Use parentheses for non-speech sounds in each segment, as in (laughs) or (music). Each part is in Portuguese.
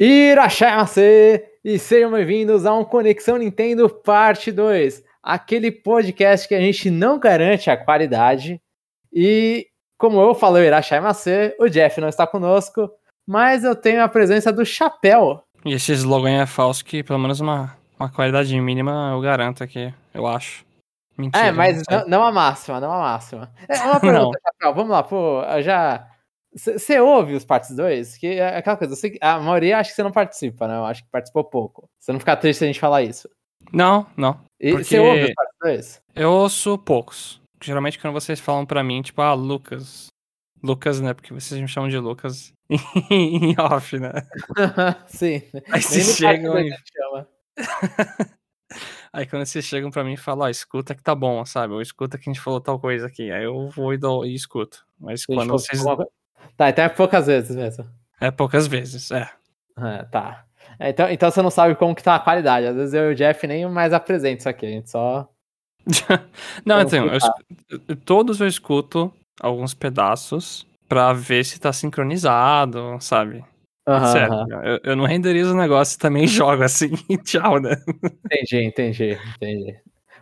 Irachai e sejam bem-vindos a um Conexão Nintendo Parte 2, aquele podcast que a gente não garante a qualidade. E como eu falei, Irachai Macê, o Jeff não está conosco, mas eu tenho a presença do Chapéu. E esse slogan é falso que pelo menos uma, uma qualidade mínima eu garanto aqui, eu acho. Mentira. É, mas não, não a máxima, não a máxima. É uma (laughs) pergunta, Chapéu, vamos lá, pô, já você ouve os partes 2? Que é aquela coisa, sei, a maioria acho que você não participa, né? Eu acho que participou pouco. Você não fica triste se a gente falar isso. Não, não. E você ouve os partes 2? Eu ouço poucos. Geralmente quando vocês falam pra mim, tipo, ah, Lucas. Lucas, né? Porque vocês me chamam de Lucas (laughs) em off, né? (laughs) Sim. Aí vocês chegam e... (laughs) Aí quando vocês chegam pra mim e falam, ó, escuta que tá bom, sabe? Ou escuta que a gente falou tal coisa aqui. Aí eu vou e, dou, e escuto. Mas quando vocês... Tá, então é poucas vezes mesmo. É poucas vezes, é. é tá. É, então, então você não sabe como que tá a qualidade. Às vezes eu e o Jeff nem mais apresento isso aqui, a gente só. (laughs) não, então, eu, todos eu escuto alguns pedaços pra ver se tá sincronizado, sabe? Uhum, Sério, uhum. Eu, eu, não renderizo o negócio e também (laughs) jogo assim (laughs) tchau, né? Entendi, entendi, entendi.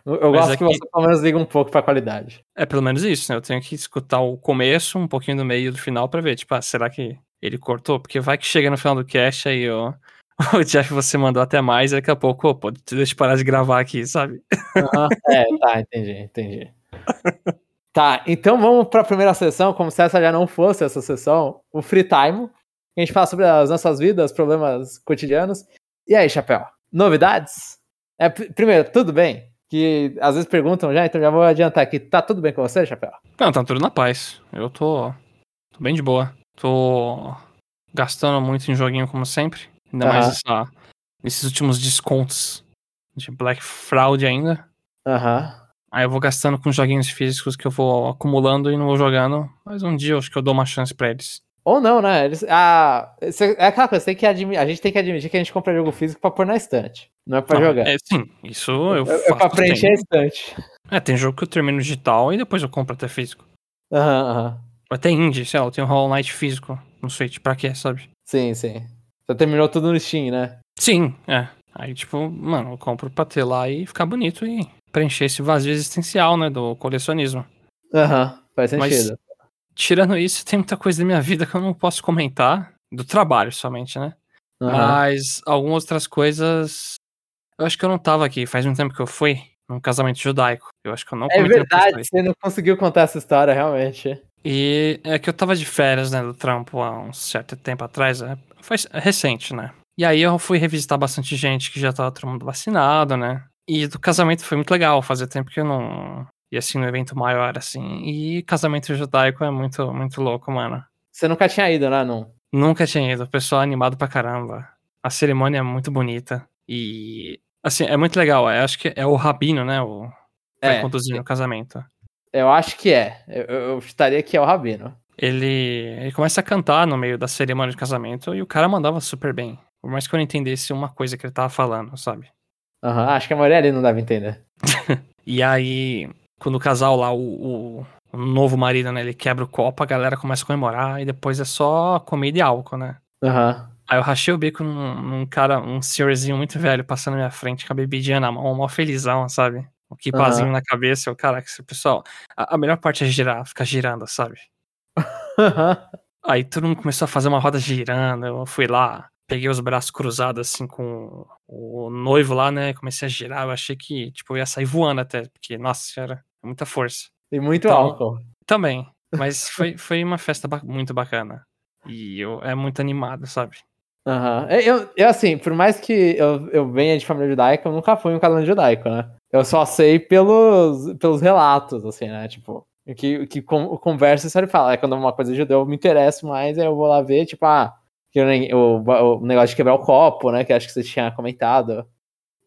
Eu Mas gosto é que, você pelo menos liga um pouco pra qualidade. É pelo menos isso, né? Eu tenho que escutar o começo, um pouquinho do meio e do final pra ver, tipo, ah, será que ele cortou? Porque vai que chega no final do cast aí, ó. (laughs) O Jeff, você mandou até mais, e daqui a pouco, pô, deixa eu parar de gravar aqui, sabe? Uhum. É, tá, entendi, entendi. (laughs) tá, então vamos pra primeira sessão, como se essa já não fosse essa sessão, o Free Time. A gente fala sobre as nossas vidas, problemas cotidianos. E aí, Chapéu, novidades? É, primeiro, tudo bem? Que às vezes perguntam já, então já vou adiantar aqui. Tá tudo bem com você, Chapéu? Não, tá tudo na paz. Eu tô, tô bem de boa. Tô gastando muito em joguinho como sempre. Ainda uhum. mais essa, nesses últimos descontos de Black Fraud ainda. Aham. Uhum. Aí eu vou gastando com joguinhos físicos que eu vou acumulando e não vou jogando. Mas um dia eu acho que eu dou uma chance pra eles. Ou não, né? Eles, ah, é aquela coisa, tem que admitir, a gente tem que admitir que a gente compra jogo físico pra pôr na estante. Não é pra não, jogar. É, sim, isso eu é, faço. É pra preencher a estante. É, tem jogo que eu termino digital e depois eu compro até físico. Aham, uhum, aham. Uhum. Até indie, sei lá, eu tenho Hollow Knight físico no Switch, pra quê, sabe? Sim, sim. Você terminou tudo no Steam, né? Sim, é. Aí, tipo, mano, eu compro pra ter lá e ficar bonito e preencher esse vazio existencial, né, do colecionismo. Aham, uhum, faz sentido. Mas, tirando isso, tem muita coisa da minha vida que eu não posso comentar. Do trabalho somente, né? Uhum. Mas algumas outras coisas. Eu acho que eu não tava aqui. Faz um tempo que eu fui num casamento judaico. Eu acho que eu não É verdade, você não conseguiu contar essa história, realmente. E é que eu tava de férias, né, do trampo há um certo tempo atrás. Né? Foi recente, né? E aí eu fui revisitar bastante gente que já tava todo mundo vacinado, né? E do casamento foi muito legal. Fazia tempo que eu não, e assim, no evento maior, assim. E casamento judaico é muito, muito louco, mano. Você nunca tinha ido, né, não? Nunca tinha ido. O pessoal é animado pra caramba. A cerimônia é muito bonita. E, assim, é muito legal. Eu acho que é o rabino, né? O vai é, conduzir no casamento. Eu acho que é. Eu, eu estaria que é o rabino. Ele, ele começa a cantar no meio da cerimônia de casamento e o cara mandava super bem. Por mais que eu não entendesse uma coisa que ele tava falando, sabe? Aham, uhum, acho que a maioria ali não deve entender. (laughs) e aí, quando o casal lá, o, o, o, novo marido, né, ele quebra o copo, a galera começa a comemorar e depois é só comida e álcool, né? Aham. Uhum. Aí eu rachei o bico num, num, cara, um senhorzinho muito velho passando na minha frente com a bebidinha na mão, mal felizão, sabe? O um kipazinho uhum. na cabeça, o cara, pessoal, a, a, melhor parte é girar, ficar girando, sabe? (laughs) Aí todo mundo começou a fazer uma roda girando, eu fui lá, peguei os braços cruzados assim com o noivo lá, né? Comecei a girar, eu achei que, tipo, eu ia sair voando até, porque, nossa, era muita força. E muito então, álcool. Também, mas (laughs) foi, foi uma festa ba muito bacana. E eu, é muito animado, sabe? Aham. Uhum. Eu, eu, assim, por mais que eu, eu venha de família judaica, eu nunca fui um casamento judaico, né? Eu só sei pelos, pelos relatos, assim, né? Tipo, que, que com, conversa e fala. É quando uma coisa judeu eu me interesso mais, aí eu vou lá ver, tipo, ah, que o, o, negócio de quebrar o copo, né? Que acho que você tinha comentado.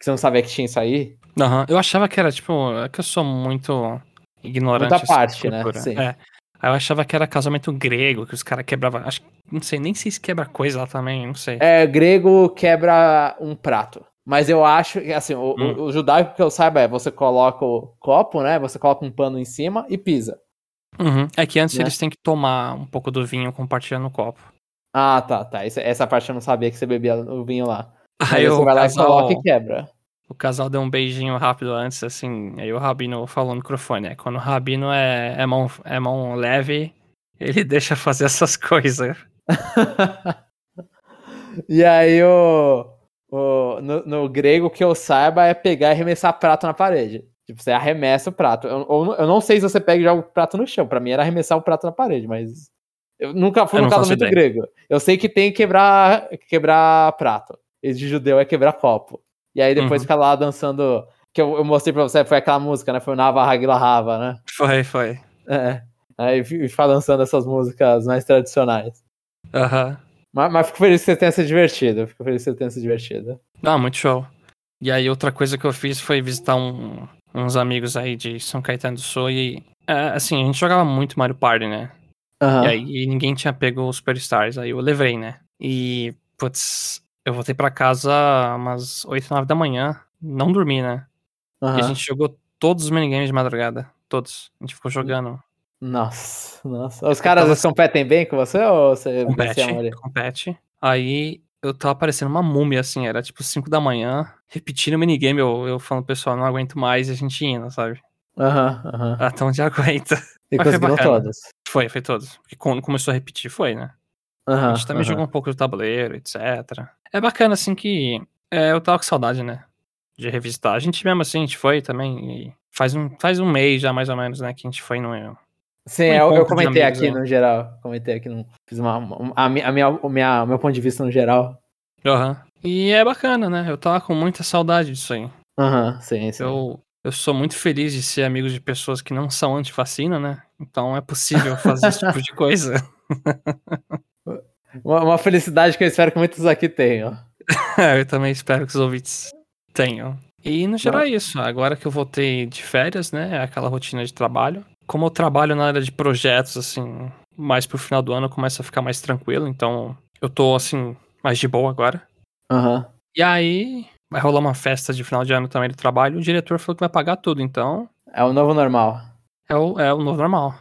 Que você não sabia que tinha isso aí. Aham, uhum. eu achava que era, tipo, é que eu sou muito ignorante. Muita parte, né? Sim. É. Aí eu achava que era casamento grego, que os caras quebravam. Acho não sei nem se quebra coisa lá também, não sei. É, grego quebra um prato. Mas eu acho que, assim, o, hum. o, judaico que eu saiba é você coloca o copo, né? Você coloca um pano em cima e pisa. Uhum. É que antes né? eles têm que tomar um pouco do vinho compartilhando o copo. Ah, tá, tá. Essa, essa parte eu não sabia que você bebia o vinho lá. Aí você o vai lá e casal, coloca e quebra. o casal deu um beijinho rápido antes, assim, aí o Rabino falou no microfone, né? Quando o Rabino é, é, mão, é mão leve, ele (laughs) deixa fazer essas coisas. (laughs) e aí o, o no, no grego que eu saiba é pegar e arremessar prato na parede. Tipo, você arremessa o prato. Eu, eu, eu não sei se você pega e joga o prato no chão. Pra mim era arremessar o prato na parede, mas. Eu nunca fui Eu faço casamento grego. Eu sei que tem que quebrar, quebrar prato. De judeu é quebrar copo. E aí depois Uhum. fica lá dançando. Que eu, eu mostrei pra você, foi aquela música, né? Foi o Nava Hagila Rava, né? Foi, foi. É. Aí fi- fica dançando essas músicas mais tradicionais. Aham. Mas, mas fico feliz que você tenha se divertido. Fico feliz que você tenha se divertido. Ah, muito show. E aí outra coisa que eu fiz foi visitar um- uns amigos aí de São Caetano do Sul e, é, assim, a gente jogava muito Mario Party, né? Aham. E aí ninguém tinha pego os Superstars, aí eu levei, né? E, putz, eu voltei pra casa umas 8, 9 da manhã, não dormi, né? E a gente jogou todos os minigames de madrugada, todos. A gente ficou jogando. Nossa, nossa. Os caras tava competem bem com você ou você Compete, compete. Aí eu tava parecendo uma múmia, assim, era tipo 5 da manhã, repetindo o minigame, eu, eu falando, pessoal, não aguento mais, e a gente indo, sabe? Aham, aham. Até onde (laughs) aguenta. E mas foi conseguiram bacana. todos. Foi, foi todos. Porque quando começou a repetir, foi, né? Aham, A gente também aham. jogou um pouco do tabuleiro, etc. É bacana, assim, que é, eu tava com saudade, né? De revisitar. A gente mesmo assim, a gente foi também. faz, um, faz um mês já, mais ou menos, né? Que a gente foi no. Sim, um eu, eu comentei amigos, aqui né? no geral. Comentei aqui no. Fiz uma. uma- a minha, a minha, o minha, meu ponto de vista no geral. Aham. E é bacana, né? Eu tava com muita saudade disso aí. Aham, sim, sim. Eu, eu sou muito feliz de ser amigo de pessoas que não são antivacina, né? Então é possível fazer esse tipo de coisa. (laughs) Uma, uma felicidade que eu espero que muitos aqui tenham. (laughs) eu também espero que os ouvintes tenham. E no geral é isso. Agora que eu voltei de férias, né? é Aquela rotina de trabalho. Como eu trabalho na área de projetos, assim, mais pro final do ano começa a ficar mais tranquilo. Então eu tô, assim, mais de boa agora. Aham. E aí vai rolar uma festa de final de ano também do trabalho. O diretor falou que vai pagar tudo. Então É o novo normal. é o, é o novo normal.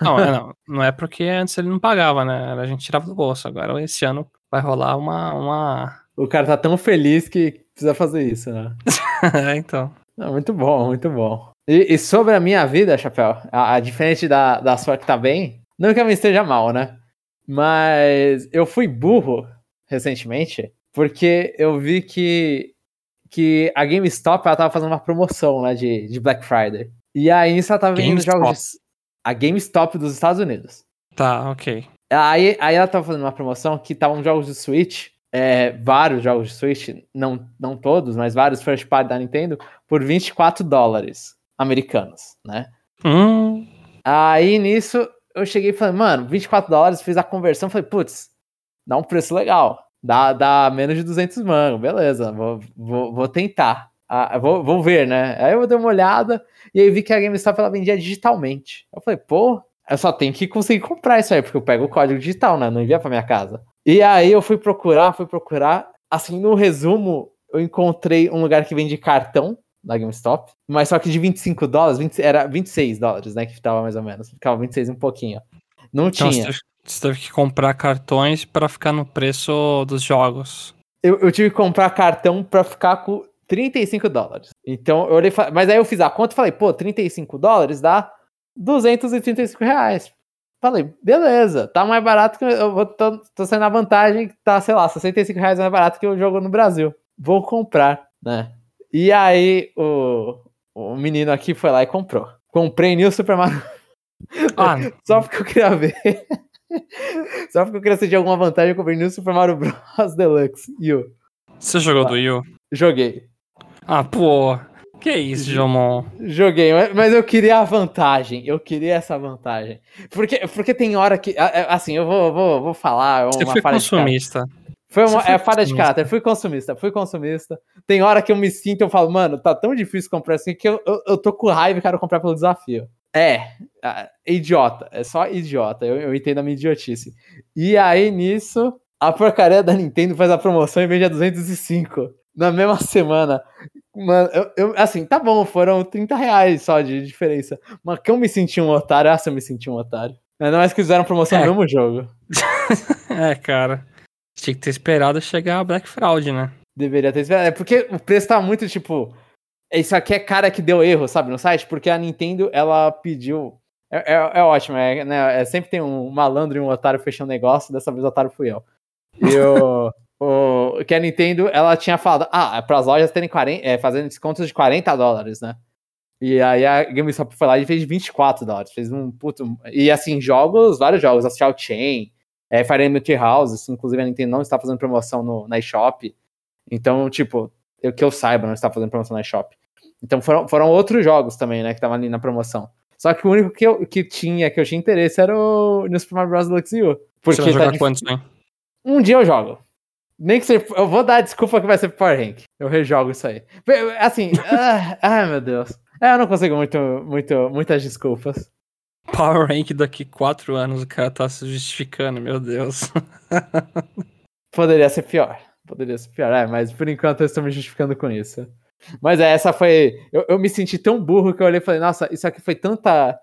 Não, é, não, não é porque antes ele não pagava, né? A gente tirava do bolso. Agora esse ano vai rolar uma. uma... O cara tá tão feliz que precisa fazer isso, né? (laughs) é, então. Não, muito bom, muito bom. E, e sobre a minha vida, Chapéu, a, a diferente da, da sua que tá bem, não que a minha esteja mal, né? Mas eu fui burro recentemente, porque eu vi que, que a GameStop ela tava fazendo uma promoção né, de, de Black Friday. E aí ela tava vendendo GameStop? jogos de, a GameStop dos Estados Unidos. Tá, ok. Aí, aí ela tava fazendo uma promoção que estavam jogos de Switch, é, vários jogos de Switch, não, não todos, mas vários first party da Nintendo, por 24 dólares americanos, né? Hum, Aí nisso eu cheguei e falei, mano, 24 dólares, fiz a conversão, falei, putz, dá um preço legal, dá, dá menos de 200 mangos, beleza, vou, vou, vou tentar, ah, vou, vou ver, né? Aí eu dei uma olhada e aí vi que a GameStop ela vendia digitalmente. Eu falei, pô, eu só tenho que conseguir comprar isso aí, porque eu pego o código digital, né? Não envia pra minha casa. E aí eu fui procurar, fui procurar. Assim, no resumo, eu encontrei um lugar que vende cartão da GameStop, mas só que de 25 dólares, 20, era 26 dólares, né? Que tava mais ou menos. Ficava 26 um pouquinho. Não então você tinha. teve, você teve que comprar cartões pra ficar no preço dos jogos. Eu, eu tive que comprar cartão pra ficar com 35 dólares. Então eu olhei, mas aí eu fiz a conta e falei, pô, 35 dólares dá 235 reais. Falei, beleza, tá mais barato que eu vou, tô, tô saindo na vantagem que tá, sei lá, 65 reais mais barato que o jogo no Brasil. Vou comprar, né? E aí o, o menino aqui foi lá e comprou. Comprei New Super Mario (laughs) Ah, (laughs) só porque eu queria ver. (laughs) Só porque eu queria sentir alguma vantagem, eu comprei New Super Mario Bros. Deluxe. Eu você jogou do Wii U? joguei. Ah, pô. Que isso, Jomon? Joguei, mas- eu queria a vantagem. Eu queria essa vantagem. Porque, porque tem hora que. Assim, eu vou, vou, vou falar. Você uma foi de caráter. consumista. Foi Você uma foi é, falha de caráter. Fui consumista, fui consumista. Tem hora que eu me sinto, eu falo, mano, tá tão difícil comprar assim que eu, eu, eu tô com raiva e quero comprar pelo desafio. É, ah, idiota. É só idiota. Eu, eu entendo a minha idiotice. E aí, nisso, a porcaria da Nintendo faz a promoção e vende a 205 na mesma semana. Mano, eu, eu- assim, tá bom, foram 30 reais só de diferença. Mas que eu me senti um otário, essa eu me senti um otário. Ainda mais que fizeram promoção É. no mesmo jogo. (laughs) É, cara. Tinha que ter esperado chegar a Black Fraud, né? Deveria ter esperado. É porque o preço tá muito tipo. Isso aqui é cara que deu erro, sabe, no site? Porque a Nintendo, ela pediu. É, é, é ótimo, é, né? é- sempre tem um malandro e um otário fechando negócio, dessa vez o otário fui eu. E (laughs) o. Que a Nintendo, ela tinha falado, ah, é pras lojas terem 40, é, fazendo descontos de 40 dólares, né? E aí a GameStop foi lá e fez 24 dólares. Fez um puto. E assim, jogos, vários jogos, Astral Chain, é, Fire Emblem House, isso, inclusive a Nintendo não está fazendo promoção no, na eShop. Então, tipo, eu, que eu saiba, não está fazendo promoção na eShop. Então foram, foram outros jogos também, né, que estavam ali na promoção. Só que o único que, eu, que tinha, que eu tinha interesse era o New Super Mario Bros. Deluxe U. Você vai Porque jogar tá quantos, hein? um dia eu jogo. Nem que seja. Eu vou dar a desculpa que vai ser Power Rank. Eu rejogo isso aí. Assim, (laughs) ah, ai meu Deus. É, eu não consigo muito, muito, muitas desculpas. Power Rank daqui quatro anos, o cara tá se justificando, meu Deus. (laughs) Poderia ser pior. Poderia ser pior, é, mas por enquanto eu estou me justificando com isso. Mas é, essa foi. Eu, eu me senti tão burro que eu olhei e falei, nossa, isso aqui foi tanta.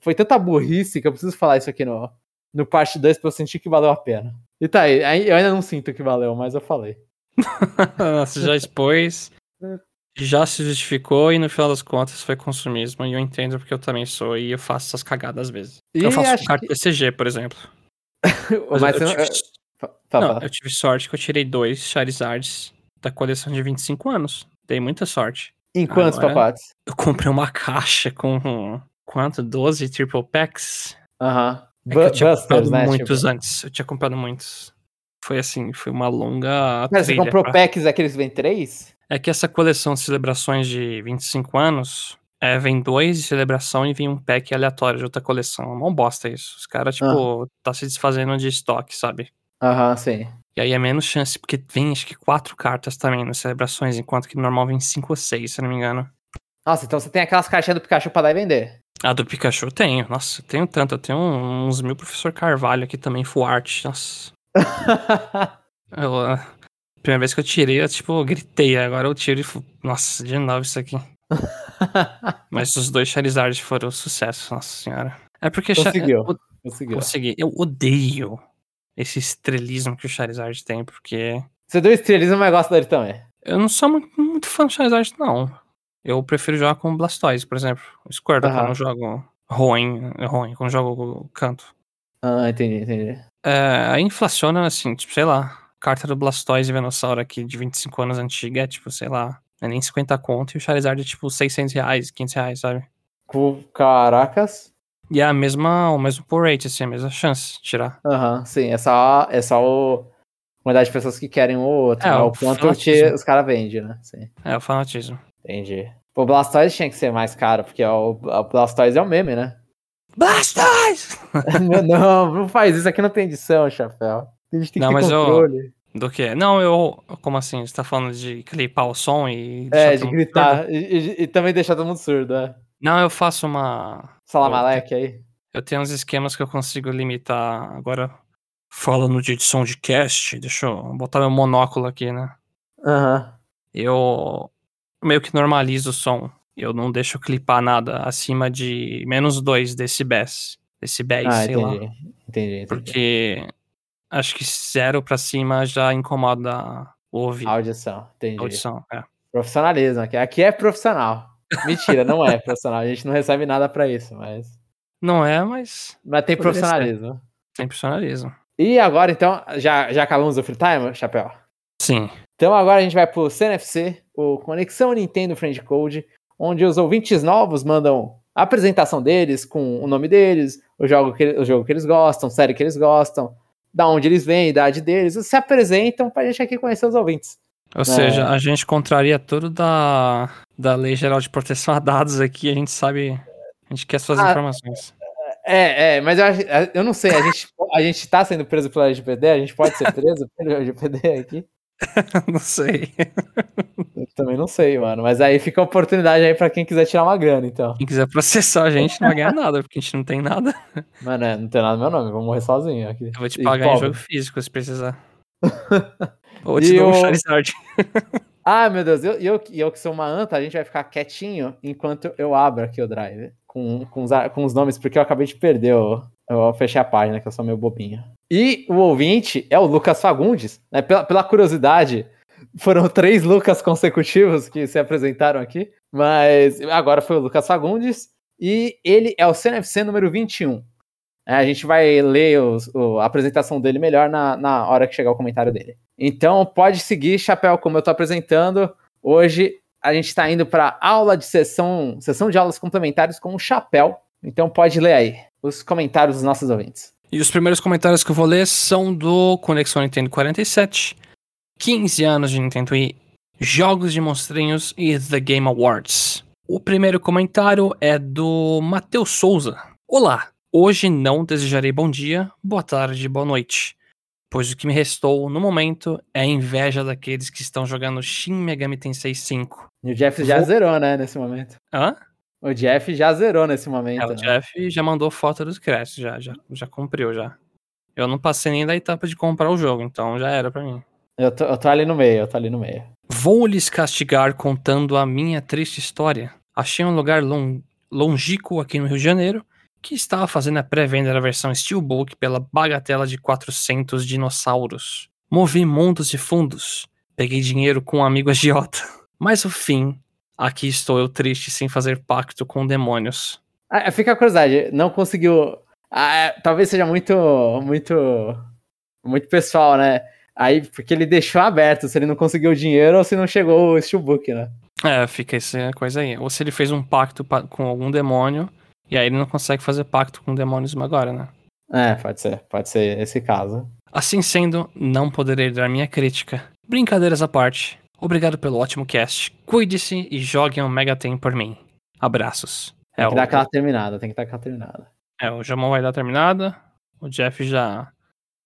Foi tanta burrice que eu preciso falar isso aqui no, no parte 2 pra eu sentir que valeu a pena. E tá aí, eu ainda não sinto que valeu, mas eu falei. (laughs) Você já expôs, já se justificou e no final das contas foi consumismo. E eu entendo porque eu também sou e eu faço essas cagadas às vezes. E eu faço com carta que- TCG, por exemplo. (laughs) Mas Mas eu, tive, fala, não, eu tive sorte que eu tirei dois Charizards da coleção de 25 anos. Dei muita sorte. Em quantos agora- pacotes? Eu comprei uma caixa com quanto? 12 triple packs? Aham. É eu tinha Busters, comprado né? muitos tipo. antes. Eu tinha comprado muitos. Foi assim, foi uma longa. Cara, você comprou pra- packs aqueles que vem três? É que essa coleção de celebrações de 25 anos é, vem dois de celebração e vem um pack aleatório de outra coleção. É uma bosta isso. Os caras, tipo, tá se desfazendo de estoque, sabe? Aham, sim. E aí é menos chance, porque vem acho que quatro cartas também nas celebrações, enquanto que no normal vem cinco ou seis, se não me engano. Nossa, então você tem aquelas caixinhas do Pikachu pra dar e vender. A do Pikachu tenho. Nossa, eu tenho tanto. Eu tenho uns mil Professor Carvalho aqui também, full art. Nossa. (laughs) Eu, a primeira vez que eu tirei, eu, tipo, gritei. Agora eu tiro e. Nossa, de novo isso aqui. (laughs) Mas os dois Charizard foram um sucesso, nossa senhora. É porque. Conseguiu. eu- Conseguiu. consegui. Eu odeio esse estrelismo que o Charizard tem, porque. Você deu estrelismo, mas gosta dele também. Eu não sou muito, muito fã do Charizard, não. Eu prefiro jogar com Blastoise, por exemplo. O Squirtle, quando eu jogo Roen, Roen, quando jogo canto. Ah, entendi, entendi. É, aí inflaciona, assim, tipo, sei lá, carta do Blastoise e Venossauro aqui de 25 anos antiga é, tipo, sei lá, é nem 50 conto e o Charizard é, tipo, 600 reais, 500 reais, sabe? Com- Caracas. E é a mesma, o mesmo pull rate, assim, a mesma chance de tirar. Aham, sim. É só, é só o... quantidade de pessoas que querem ou outro. É, né? o o quanto que os caras vendem, né? Sim. É, o fanatismo. Entendi. O Blastoise tinha que ser mais caro, porque o, o Blastoise é o meme, né? Blastoise! (laughs) Não, não faz isso aqui, não tem edição, chapéu. A gente tem Não, que ter mas eu- controle. Do que? Não, eu. Como assim? Você tá falando de clipar o som e. É, de gritar. E, e- e também deixar todo mundo surdo, é. Não, eu faço uma. Salamaleque aí. Eu tenho uns esquemas que eu consigo limitar. Agora, falando de edição de cast, deixa eu botar meu monóculo aqui, né? Aham. Eu meio que normalizo o som. Eu não deixo clipar nada acima de menos 2 decibéis. Decibéis, Ah, sei lá. entendi. Entendi, entendi. Porque acho que zero pra cima já incomoda o ouvido. Audição, entendi. audição. É. Profissionalismo. Aqui, aqui é profissional. Mentira, não é profissional. A gente não recebe nada pra isso, mas. Não é, mas Mas tem Poderia ser. profissionalismo. tem profissionalismo. E agora, então, já, já acabamos o free time, Chapéu? Sim. Então agora a gente vai pro CNFC, o Conexão Nintendo Friend Code, onde os ouvintes novos mandam a apresentação deles com o nome deles, o jogo que, o jogo que eles gostam, série que eles gostam, da onde eles vêm, idade deles, se apresentam pra gente aqui conhecer os ouvintes. Ou seja, a gente contraria tudo da, da Lei Geral de Proteção a Dados aqui, a gente sabe. A gente quer suas Ah, informações. É, é, mas eu, eu não sei, a gente, a gente tá sendo preso pela LGPD, a gente pode ser preso (laughs) pela LGPD aqui? (laughs) não sei. Eu também não sei, mano, mas aí fica a oportunidade aí pra quem quiser tirar uma grana, então. Quem quiser processar a gente não vai ganhar nada, porque a gente não tem nada. Mano, é, não tem nada no meu nome, vou morrer sozinho aqui. Eu vou te E pagar em pobre. jogo físico se precisar. (laughs) Ou te E dou um o- Charizard. (laughs) Ah, meu Deus, eu, eu, eu que sou uma anta, a gente vai ficar quietinho enquanto eu abro aqui o drive com, com, os, com os nomes, porque eu acabei de perder o, Eu fechar a página, que eu sou meio bobinho. E o ouvinte é o Lucas Fagundes. Né? Pela, pela curiosidade, foram (laughs) três Lucas consecutivos que se apresentaram aqui. Mas agora foi o Lucas Fagundes. E ele é o CNFC número 21. É, a gente vai ler os, o, a apresentação dele melhor na, na hora que chegar o comentário dele. Então pode seguir, Chapéu, como eu estou apresentando. Hoje a gente está indo para aula de sessão, sessão de aulas complementares com o Chapéu. Então pode ler aí os comentários dos nossos ouvintes. E os primeiros comentários que eu vou ler são do Conexão Nintendo 47, 15 anos de Nintendo Wii, jogos de monstrinhos e The Game Awards. O primeiro comentário é do Matheus Souza. Olá, hoje não desejarei bom dia, boa tarde, boa noite, pois o que me restou no momento é a inveja daqueles que estão jogando Shin Megami Tensei 5. E o Jeff já Vou- zerou, né, nesse momento. Hã? O Jeff já zerou nesse momento. É, o né? Jeff já mandou foto dos créditos, já, já, já cumpriu já. Eu não passei nem da etapa de comprar o jogo, então já era pra mim. Eu, tô, eu tô ali no meio, eu tô ali no meio. Vou lhes castigar contando a minha triste história. Achei um lugar lon longínquo aqui no Rio de Janeiro que estava fazendo a pré-venda da versão Steelbook pela bagatela de 400 dinossauros. Movi mundos e fundos. Peguei dinheiro com um amigo agiota. (laughs) Mas o fim, aqui estou eu triste sem fazer pacto com demônios. Ah, fica a curiosidade, não conseguiu. Ah, é, talvez seja muito, muito, muito pessoal, né? Aí, porque ele deixou aberto se ele não conseguiu o dinheiro ou se não chegou o Steelbook, né? É, fica essa coisa aí. Ou se ele fez um pacto pa- com algum demônio, e aí ele não consegue fazer pacto com demônios agora, né? É, pode ser, pode ser esse caso. Assim sendo, não poderei dar minha crítica. Brincadeiras à parte, obrigado pelo ótimo cast. Cuide-se e jogue um Mega Ten por mim. Abraços. Tem É, que o, dar aquela terminada, tem que dar aquela terminada. é, o Jamon vai dar terminada. O Jeff já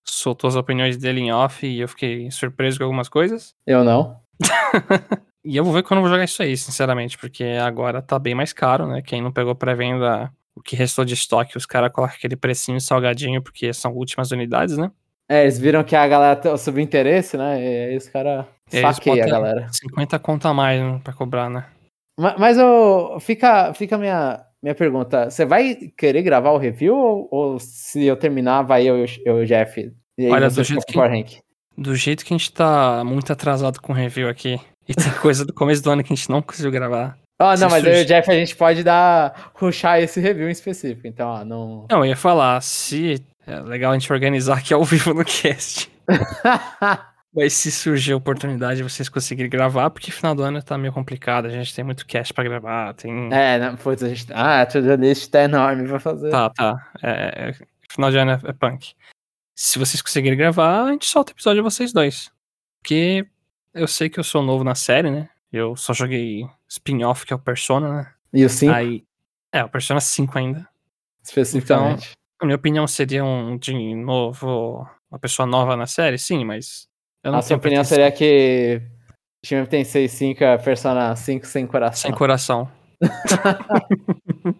soltou as opiniões dele em off e eu fiquei surpreso com algumas coisas. Eu não. (laughs) E eu vou ver quando eu vou jogar isso aí, sinceramente, porque agora tá bem mais caro, né? Quem não pegou pré-venda, o que restou de estoque, os caras colocam aquele precinho salgadinho, porque são últimas unidades, né? É, eles viram que a galera subiu interesse, né? E aí os caras Saqueiam a galera. 50 conta a mais né, pra cobrar, né? Ma- Mas eu, fica, fica a minha, minha pergunta. Você vai querer gravar o review ou, ou se eu terminar, vai eu, e o Jeff? Olha, do jeito que- Rank? Do jeito que a gente tá muito atrasado com o review aqui, e tem (laughs) coisa do começo do ano que a gente não conseguiu gravar. Ah, não, mas eu e o Jeff a gente pode dar, ruxar esse review em específico. Então, ó, não. Não, eu ia falar, se. É legal a gente organizar aqui ao vivo no cast. (laughs) Mas se surgir a oportunidade de vocês conseguirem gravar, porque final do ano tá meio complicado, a gente tem muito cast pra gravar, tem. é, não, putz, a gente. Ah, a to-do list tá enorme pra fazer. Tá, tá. É, é- final de ano é, é punk. Se vocês conseguirem gravar, a gente solta o episódio de vocês dois. Porque eu sei que eu sou novo na série, né? Eu só joguei spin-off, que é o Persona, né? E o 5, Aí. É, o Persona 5 ainda. especificamente. A minha opinião seria um de novo. Uma pessoa nova na série, sim, mas. Eu não a sua opinião seria que Shime Tensei 5 é Persona 5 sem coração. Sem coração. (laughs)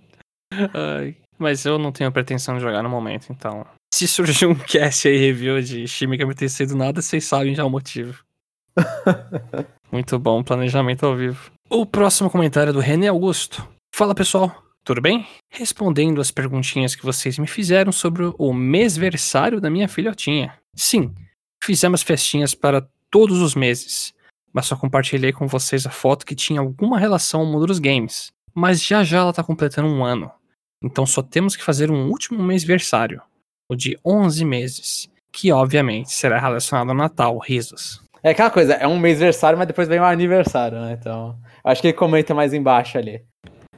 Ai, mas eu não tenho pretensão de jogar no momento, então. Se surgir um cast aí, review de Shime Megami Tensei do nada, vocês sabem já o motivo. (laughs) Muito bom, planejamento ao vivo. O próximo comentário é do René Augusto. Fala pessoal, tudo bem? Respondendo as perguntinhas que vocês me fizeram sobre o mêsversário da minha filhotinha. Sim, fizemos festinhas para todos os meses, mas só compartilhei com vocês a foto que tinha alguma relação ao mundo dos games. Mas já já ela tá completando um ano. Então só temos que fazer um último mêsversário, o de 11 meses, que obviamente será relacionado ao Natal, risos. É aquela coisa, é um mêsversário, mas depois vem o aniversário, né? Então, acho que ele comenta mais embaixo ali.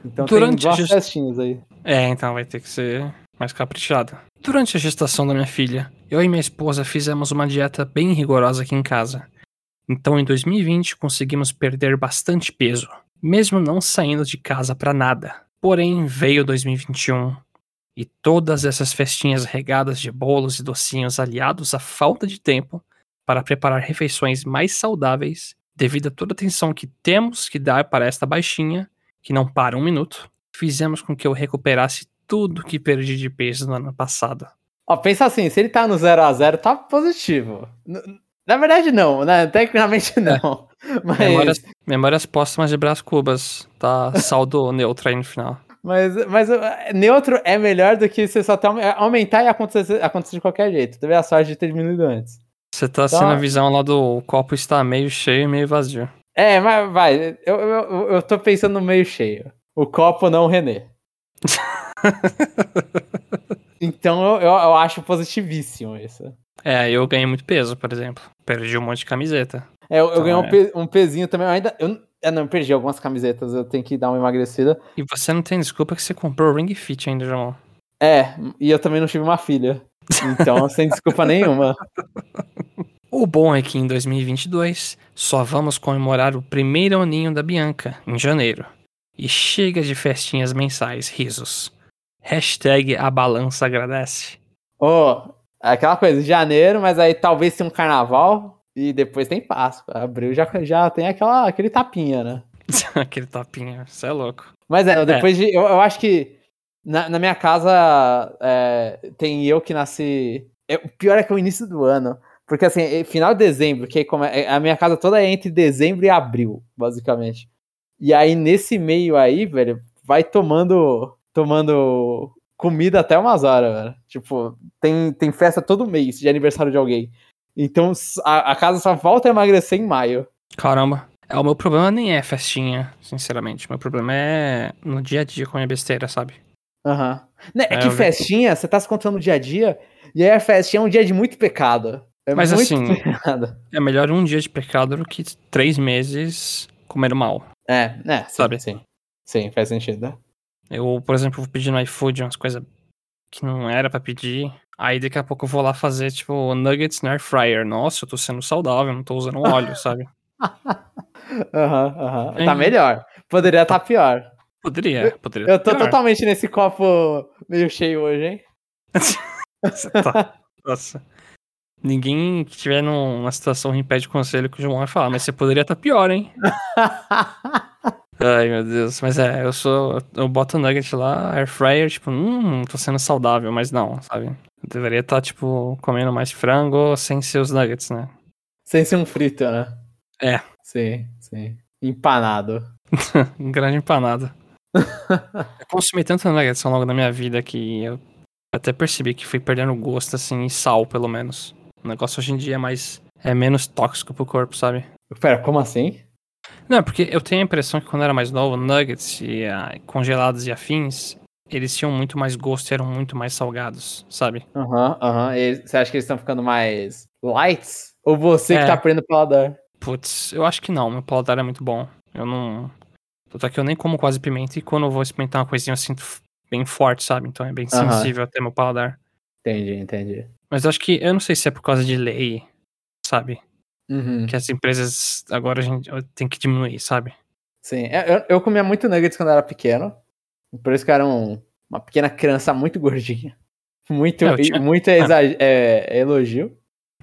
Então Durante tem duas gest- festinhas aí. É, então vai ter que ser mais caprichado. Durante a gestação da minha filha, eu e minha esposa fizemos uma dieta bem rigorosa aqui em casa. Então, em 2020, conseguimos perder bastante peso, mesmo não saindo de casa pra nada. Porém, veio 2021 e todas essas festinhas regadas de bolos e docinhos aliados à falta de tempo para preparar refeições mais saudáveis, devido a toda a atenção que temos que dar para esta baixinha, que não para um minuto, fizemos com que eu recuperasse tudo que perdi de peso no ano passado. Ó, pensa assim, se ele tá no 0 a 0 tá positivo. Na verdade, não, né? Tecnicamente não. (laughs) Mas, Memórias, memórias póstumas de Brás Cubas, tá saldo (laughs) neutro aí no final. Mas, mas uh, neutro é melhor do que você só ter, aumentar e acontecer, acontecer de qualquer jeito. Teve a sorte de ter diminuído antes. Você tá então, sendo a visão lá do copo está meio cheio e meio vazio. É, mas vai, eu, eu, eu tô pensando no meio cheio. O copo não René. (laughs) (laughs) então eu, eu, eu, acho positivíssimo isso. É, eu ganhei muito peso, por exemplo. Perdi um monte de camiseta. É, eu, então, ganhei um, é. pe, um, pezinho também. Eu ainda. Eu, eu não perdi algumas camisetas, eu tenho que dar uma emagrecida. E você não tem desculpa que você comprou o Ring Fit ainda, João. É, e eu também não tive uma filha. Então, (laughs) sem desculpa nenhuma. O bom é que em 2022 só vamos comemorar o primeiro aninho da Bianca, em janeiro. E chega de festinhas mensais, risos. Hashtag a balança agradece. Oh, aquela coisa, de janeiro, mas aí talvez tenha um carnaval e depois tem Páscoa. Abril já, já tem aquela, aquele tapinha, né? (laughs) aquele tapinha, você é louco. Mas é, depois é. de. Eu, eu acho que na, na minha casa é, tem eu que nasci. É, o pior é que é o início do ano. Porque assim, é, final de dezembro, que é, a minha casa toda é entre dezembro e abril, basicamente. E aí, nesse meio aí, velho, vai tomando tomando comida até umas horas, velho. Tipo, tem, tem festa todo mês de aniversário de alguém. Então a, a casa só volta a emagrecer em maio. Caramba. É, o meu problema nem é festinha, sinceramente. O meu problema é no dia a dia com a minha besteira, sabe? Aham. Uhum. É, é, que festinha, você tá se contando no dia a dia, e aí a festinha é um dia de muito pecado. É Mas assim, pecado. é melhor um dia de pecado do que três meses comer mal. É, é, sabe? Sim, sim, sim faz sentido. Eu, por exemplo, vou pedir no iFood umas coisas que não era para pedir. Aí daqui a pouco eu vou lá fazer, tipo, nuggets no air fryer. Nossa, eu tô sendo saudável, não tô usando (laughs) óleo, sabe? Aham, aham. Uhum. Tá melhor. Poderia estar tá pior. Poderia, poderia. Eu tô totalmente nesse copo meio cheio hoje, hein? (laughs) tá. Nossa. Ninguém que estiver numa situação impede conselho que o João vai falar, mas você poderia estar tá pior, hein? (laughs) Ai, meu Deus. Mas é, eu sou. Eu boto nugget lá, air fryer, tipo, hum, tô sendo saudável, mas não, sabe? Eu deveria estar, tá, tipo, comendo mais frango sem ser os nuggets, né? Sem ser um frito, né? É. Sim, sim. Empanado. (laughs) um grande empanado. (laughs) eu consumi tanto nuggets ao longo da minha vida que eu até percebi que fui perdendo gosto, assim, e sal, pelo menos. O negócio hoje em dia é mais. é menos tóxico pro corpo, sabe? Pera, como assim? Não, porque eu tenho a impressão que quando eu era mais novo, nuggets e uh, congelados e afins, eles tinham muito mais gosto e eram muito mais salgados, sabe? Aham, uhum, aham. Uhum. Você acha que eles estão ficando mais lights? Ou você é. que tá perdendo o paladar? Putz, eu acho que não. Meu paladar é muito bom. Eu não. Tanto é que eu nem como quase pimenta e quando eu vou experimentar uma coisinha eu sinto bem forte, sabe? Então é bem uhum. sensível até meu paladar. Entendi, entendi. Mas eu acho que. Eu não sei se é por causa de lei, sabe? Uhum. Que as empresas agora a gente tem que diminuir, sabe? Sim, é, eu, eu comia muito nuggets quando era pequeno. Por isso que eu era um, uma pequena criança muito gordinha. (laughs) Muito, é, tinha... muito ah. é, elogio.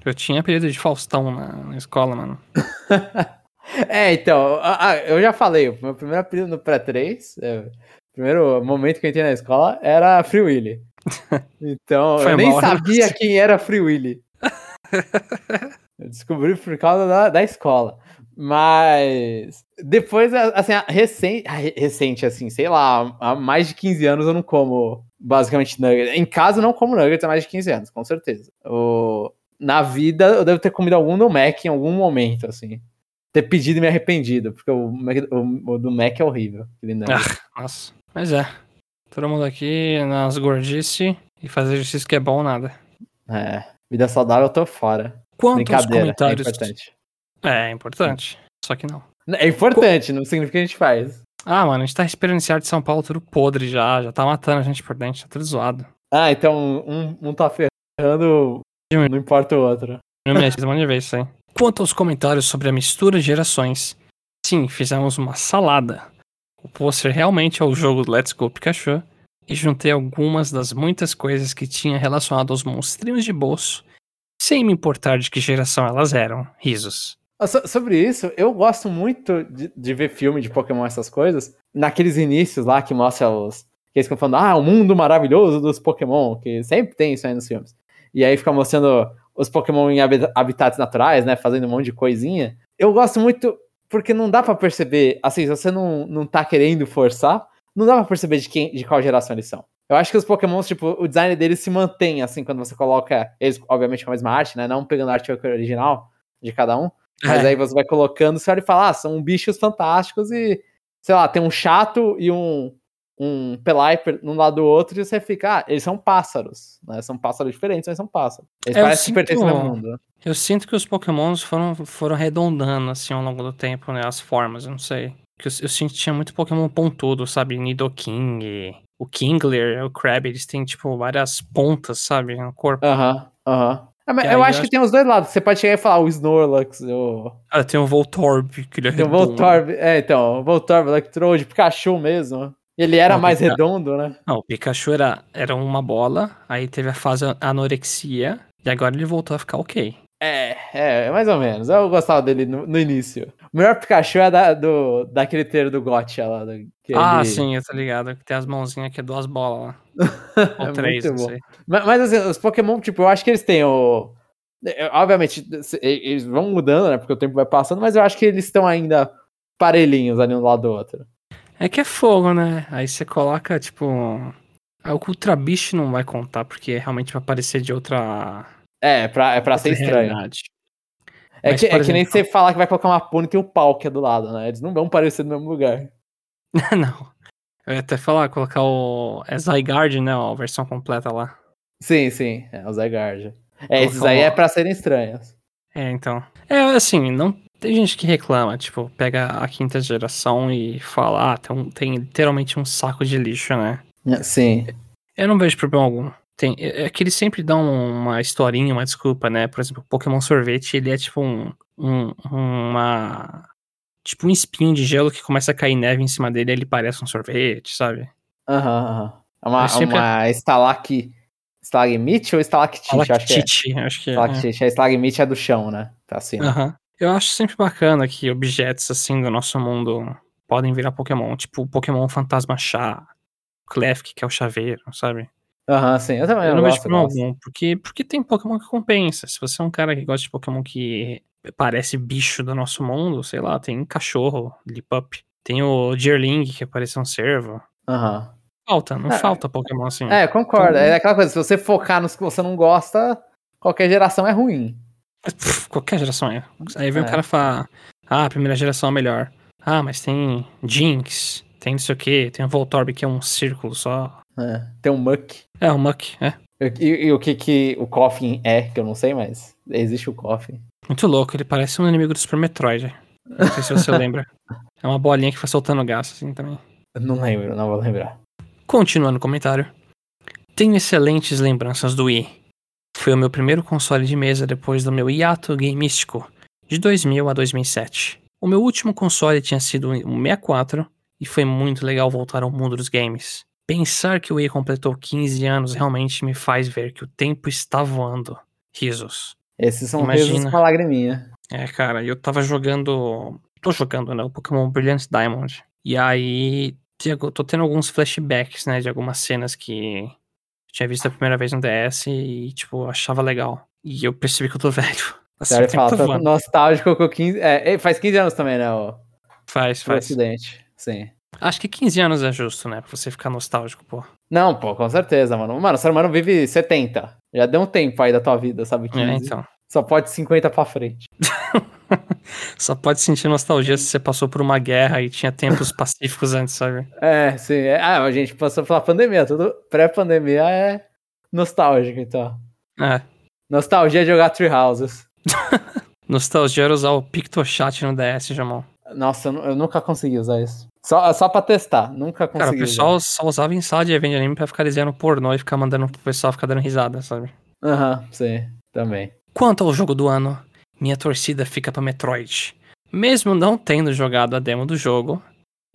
Eu tinha apelido de Faustão na, na escola, mano. (laughs) é, então, eu já falei, o meu primeiro apelido no pré-3, é, o primeiro momento que eu entrei na escola era Free Willy. (laughs) Então, eu nem mal, sabia né? quem era Free Willy. Eu descobri por causa da, da escola. Mas depois, assim, recente, recente, assim, sei lá, há mais de 15 anos eu não como basicamente nuggets. Em casa eu não como nuggets há mais de 15 anos, com certeza. O, na vida eu devo ter comido algum do Mac em algum momento, assim. Ter pedido e me arrependido, porque o, o, o do Mac é horrível. Ah, nossa, mas é. Todo mundo aqui nas gordice e fazer exercício que é bom nada. É, vida saudável eu tô fora. Quantos é comentários. É importante. É, importante. Só que não. É importante, não significa que a gente faz. Ah, mano, a gente tá respirando esse ar de São Paulo tudo podre já, já tá matando a gente por dentro, tá tudo zoado. Ah, então um, um tá ferrando, não importa o outro. Não me um monte de vez isso aí. Quanto aos comentários sobre a mistura de gerações, sim, fizemos uma salada. O pôster realmente é o jogo Let's Go Pikachu e juntei algumas das muitas coisas que tinha relacionado aos monstrinhos de bolso sem me importar de que geração elas eram. Risos. Ah, so sobre isso, eu gosto muito de, de, ver filme de Pokémon, essas coisas, naqueles inícios lá que mostra os. Que eles ficam falando, ah, o mundo maravilhoso dos Pokémon, que sempre tem isso aí nos filmes. E aí fica mostrando os Pokémon em habitats naturais, né? Fazendo um monte de coisinha. Eu gosto muito porque não dá para perceber, assim, se você não, não tá querendo forçar, não dá pra perceber de, quem, de qual geração eles são. Eu acho que os Pokémons, tipo, o design deles se mantém, assim, quando você coloca eles, obviamente, com a mesma arte, né? Não pegando a arte original de cada um. Mas É. aí você vai colocando, você olha e fala, ah, são bichos fantásticos e, sei lá, tem um chato e um, um Peliper num lado do outro e você fica, ah, eles são pássaros, né? São pássaros diferentes, mas são pássaros. Eles É, eu parecem que pertencem ao sinto- mesmo mundo. Eu sinto que os pokémons foram, foram arredondando, assim, ao longo do tempo, né? As formas, eu não sei. Que eu, eu sinto que tinha muito pokémon pontudo, sabe? Nidoking, o Kingler, o Crab, eles têm, tipo, várias pontas, sabe? No corpo. Aham, aham. Ah, mas E eu aí eu acho que tem os dois lados. Você pode chegar e falar o Snorlax, o... Ah, tem o Voltorb, que ele é tem o redondo. Voltorb. É, então, o Voltorb, Electrode, Pikachu mesmo. Ele era Não, mais redondo, né? Não, o Pikachu era, era uma bola, aí teve a fase anorexia, e agora ele voltou a ficar ok. É, é, mais ou menos. Eu gostava dele no, no início. O melhor Pikachu é da, do, daquele treiro do Gotcha lá. do- que Ah, ele- sim, eu tô ligado. Que tem as mãozinhas que é duas bolas lá. (laughs) Ou É três, não sei. Mas, mas, assim, os Pokémon, tipo, eu acho que eles têm o. é, Obviamente, eles vão mudando, né? Porque o tempo vai passando, mas eu acho que eles estão ainda parelhinhos ali um lado do outro. É que é fogo, né? Aí você coloca, tipo. O Ultra Beast não vai contar, porque realmente vai parecer de outra. É, pra, é pra ser estranho. realidade. É, Mas, que, é que nem exemplo- você falar que vai colocar uma pônei e tem um pau que é do lado, né? Eles não vão parecer no mesmo lugar. (laughs) não. Eu ia até falar, colocar o. É Zygarde, né? ó, A versão completa lá. Sim, sim, é o Zygarde. É, esses aí é pra serem estranhos. É, então. É, assim, não. Tem gente que reclama, tipo, pega a quinta geração e fala, ah, tem, um- tem literalmente um saco de lixo, né? Sim. Eu não vejo problema algum. Tem, é é que eles sempre dão uma historinha, uma desculpa, né? Por exemplo, o Pokémon Sorvete, ele é tipo um, um- uma... Tipo um espinho de gelo que começa a cair neve em cima dele e ele parece um sorvete, sabe? Aham, aham. É uma, Eu sempre- uma. Estalagmite ou estalactite? Eu Acho que é. Acho que é. Estalactite. A estalagmite é do chão, né? Pra cima. Aham. Eu acho sempre bacana que objetos assim do nosso mundo podem virar Pokémon. Tipo o Pokémon Fantasma Chá, Klefki, que é o chaveiro, sabe? Aham, sim. Eu também Eu não vejo gosto, problema gosto. algum, porque, porque tem Pokémon que compensa. Se você é um cara que gosta de Pokémon que parece bicho do nosso mundo, sei lá, tem cachorro, Lipup. Tem o Jeerling, que parece um cervo. Aham. Falta, não É. falta Pokémon assim. É, concordo. Então- É aquela coisa, se você focar nos que você não gosta, qualquer geração é ruim. Qualquer geração é. Aí vem É. o cara falar, ah, a primeira geração é melhor. Ah, mas tem Jinx, tem não sei o que, tem o Voltorb que é um círculo só. É. Tem um Muck. É, o Muck, é. E, e o que, que o Coffin é, que eu não sei, mas existe o Coffin. Muito louco, ele parece um inimigo do Super Metroid. Não sei se você (laughs) lembra. É uma bolinha que vai soltando gás, assim, também. Eu Não lembro, não vou lembrar. Continuando o comentário. Tenho excelentes lembranças do Wii. Foi o meu primeiro console de mesa depois do meu hiato gameístico, de 2000 a 2007. O meu último console tinha sido um 64 e foi muito legal voltar ao mundo dos games. Pensar que o Wii completou 15 anos realmente me faz ver que o tempo está voando. Risos. Esses são Imagina. risos com a lagriminha. É, cara, eu tava jogando. Tô jogando, né? O Pokémon Brilliant Diamond. E aí. Tô tendo alguns flashbacks, né? De algumas cenas que tinha visto a primeira vez no DS e, tipo, achava legal. E eu percebi que eu tô (laughs) velho. Assim, Sério, o fala, tá voando. nostálgico com 15. É, é, faz 15 anos também, né? O, Faz, o faz. acidente. Sim. Acho que 15 anos é justo, né? Pra você ficar nostálgico, pô. Não, pô, com certeza, mano. Mano, o ser humano vive 70. Já deu um tempo aí da tua vida, sabe? 15. É, então. Só pode 50 pra frente. (laughs) (laughs) Só pode sentir nostalgia se você passou por uma guerra e tinha tempos pacíficos antes, sabe? É, sim. É, ah, a gente passou pela pandemia. Tudo pré-pandemia é nostálgico, então. É. Nostalgia é jogar Tree Houses. (laughs) Nostalgia era usar o PictoChat no DS, Jamon. Nossa, eu, eu nunca consegui usar isso. Só, só pra testar. Nunca consegui. Cara, o pessoal só usava em sala de evento de anime pra ficar desenhando pornô e ficar mandando pro pessoal ficar dando risada, sabe? usar. Aham, sim. Também. Quanto ao jogo do ano, minha torcida fica pra Metroid. Mesmo não tendo jogado a demo do jogo,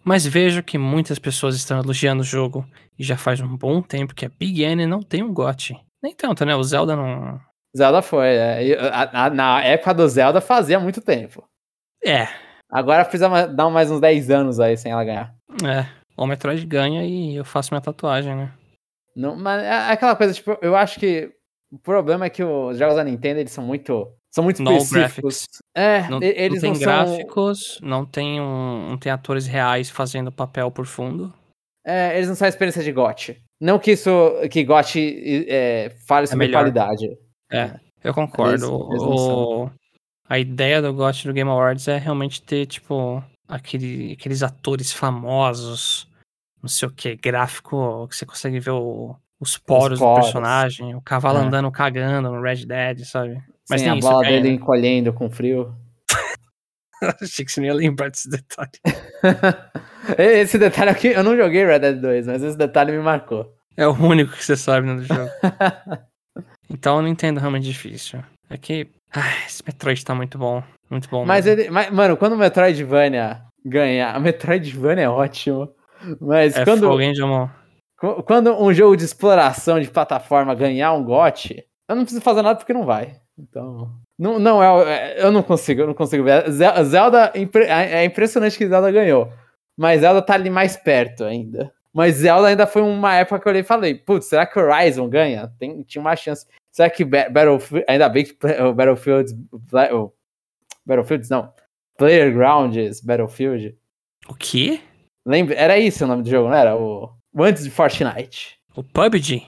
mas vejo que muitas pessoas estão elogiando o jogo e já faz um bom tempo que a Big N não tem um GOT. Nem tanto, né? O Zelda não. Zelda foi. É. Na época do Zelda fazia muito tempo. É, Agora precisa dar mais uns 10 anos aí sem ela ganhar. é. O Metroid ganha e eu faço minha tatuagem, né? Não, mas é aquela coisa, tipo, eu acho que o problema é que os jogos da Nintendo, eles são muito. São muito No específicos. É, Não, eles não não, tem são. gráficos, não tem um, não tem atores reais fazendo papel por fundo. É, eles não são a experiência de GOT. Não que isso. que GOT é, fale sobre melhor. qualidade. É, eu concordo. Eles- eles não O- a ideia do GOT do Game Awards é realmente ter, tipo, aquele, aqueles atores famosos, não sei o que, gráfico que você consegue ver o- os poros do poros. personagem, o cavalo É. andando cagando no Red Dead, sabe? Mas Sim, tem a bola dele né? encolhendo com frio. (laughs) Achei que você não ia lembrar desse detalhe. (laughs) esse detalhe aqui, eu não joguei Red Dead 2, mas esse detalhe me marcou. É o único que você sabe no jogo. (laughs) então eu não entendo realmente difícil. É que. Ai, esse Metroid tá muito bom. Muito bom. Mas ele. Mas, mano, quando o Metroidvania ganhar. A (laughs) Metroidvania é ótimo. Mas é quando, qu- quando um jogo de exploração de plataforma ganhar um GOT, eu não preciso fazer nada porque não vai. Então. Não, não é, é- Eu não consigo, eu não consigo ver. Ze- Zelda. impre- É impressionante que Zelda ganhou. Mas Zelda tá ali mais perto ainda. Mas Zelda ainda foi uma época que eu olhei e falei, putz, será que Horizon ganha? Tem, tinha uma chance. Será que Ba- Battlefield. Ainda bem que o Battlefield. O Battlefields não. Playgrounds Battlefield. O quê? Lembra? Era isso o nome do jogo, não era? O, antes de Fortnite. O PUBG?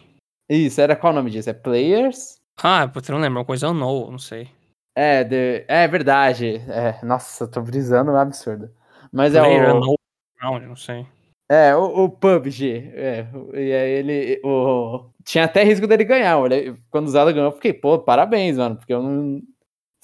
Isso, era qual o nome disso? É Players? Ah, eu não lembro. Uma coisa é o No, não sei. É, é verdade. É, nossa, eu tô brisando um absurdo. Mas Player é o. No Ground, não sei. É, o, o PUBG. É, e aí ele. O, tinha até risco dele ganhar. Olha, quando o Zelda ganhou, eu fiquei, pô, parabéns, mano. Porque eu não.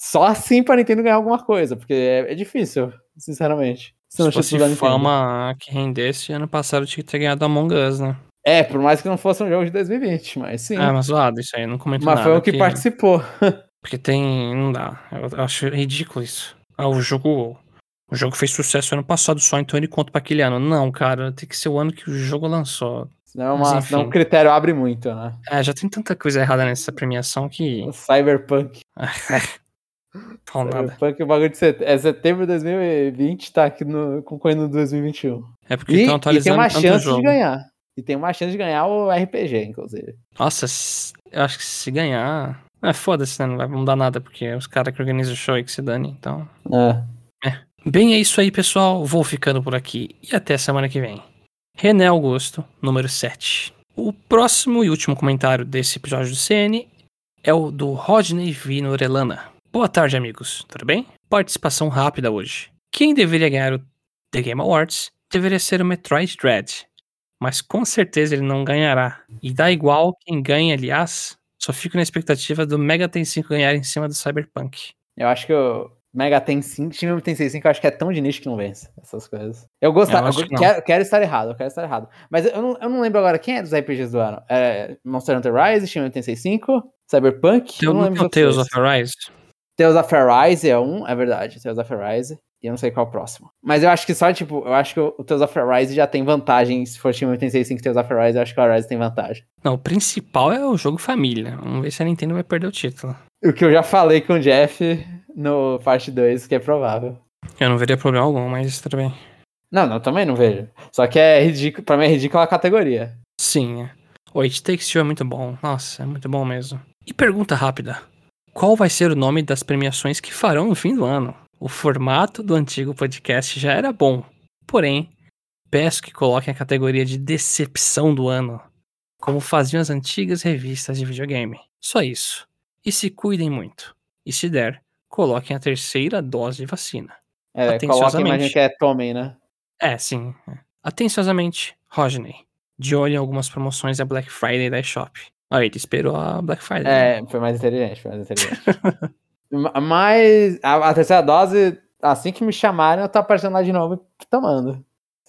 Só assim pra Nintendo ganhar alguma coisa. Porque é, é difícil, sinceramente. Se não fosse fama que rendesse, ano passado tinha que ter ganhado Among Us, né? É, por mais que não fosse um jogo de 2020, mas sim. Ah, mas zoado isso aí, não comento mas nada. foi o que porque- participou. (laughs) Porque tem. Não dá. Eu, eu acho ridículo isso. Ah, o jogo. O jogo fez sucesso ano passado só, então ele conta pra aquele ano. Não, cara, tem que ser o ano que o jogo lançou. Senão, é Mas uma, enfim. senão o critério abre muito, né? É, já tem tanta coisa errada nessa premiação que. O Cyberpunk. (laughs) Fala nada. Cyberpunk, o bagulho de set... é setembro de 2020, tá aqui no... concorrendo no 2021. É porque estão e tem atualizando uma chance jogo. de ganhar. E tem uma chance de ganhar o RPG, inclusive. Nossa, eu acho que se ganhar. É foda-se, né? Não vai mudar nada, porque é os caras que organizam o show aí que se dane, então. É. Bem, é isso aí, pessoal. Vou ficando por aqui e até semana que vem. René Augusto, número 7. O próximo e último comentário desse episódio do CN é o do Rodney V. Norelana. Boa tarde, amigos. Tudo bem? Participação rápida hoje. Quem deveria ganhar o The Game Awards deveria ser o Metroid Dread. Mas com certeza ele não ganhará. E dá igual quem ganha, aliás. Só fico na expectativa do Mega Ten 5 ganhar em cima do Cyberpunk. Eu acho que o Mega tem 5, Shin Tensei 5, eu acho que é tão de nicho que não vence essas coisas. Eu gostava, Eu eu quero, quero estar errado, eu quero estar errado. Mas eu não, eu não lembro agora quem é dos RPGs do ano. É Monster Hunter Rise, Shin Tensei 5, Cyberpunk, Tem eu não lembro os Tales of. Arise. Tales of Arise é um, é verdade, Tales of Arise. E eu não sei qual é o próximo. Mas eu acho que só, tipo, eu acho que o Tales of Arise já tem vantagem. Se for Shin Megami Tensei 5 Tales of Arise, eu acho que o Arise tem vantagem. Não, o principal é o jogo família. Vamos ver se a Nintendo vai perder o título. O que eu já falei com o Jeff no parte 2, que é provável. Eu não veria problema algum, mas tudo bem. Não, não, também não vejo. Só que é ridículo, pra mim é ridícula a categoria. Sim, é. O It Takes Two é muito bom. Nossa, é muito bom mesmo. E pergunta rápida. Qual vai ser o nome das premiações que farão no fim do ano? O formato do antigo podcast já era bom. Porém, peço que coloquem a categoria de decepção do ano, como faziam as antigas revistas de videogame. Só isso. E se cuidem muito. E se der, coloquem a terceira dose de vacina. É, Atenciosamente. imagina que é Tommen, né? É, sim. é. Atenciosamente, Rodney. De olho em algumas promoções da Black Friday da eShop. Aí, ele esperou a Black Friday. né? É, foi mais inteligente, foi mais inteligente. (laughs) Ma- Mas a, a terceira dose, assim que me chamarem, eu tô aparecendo lá de novo e tomando.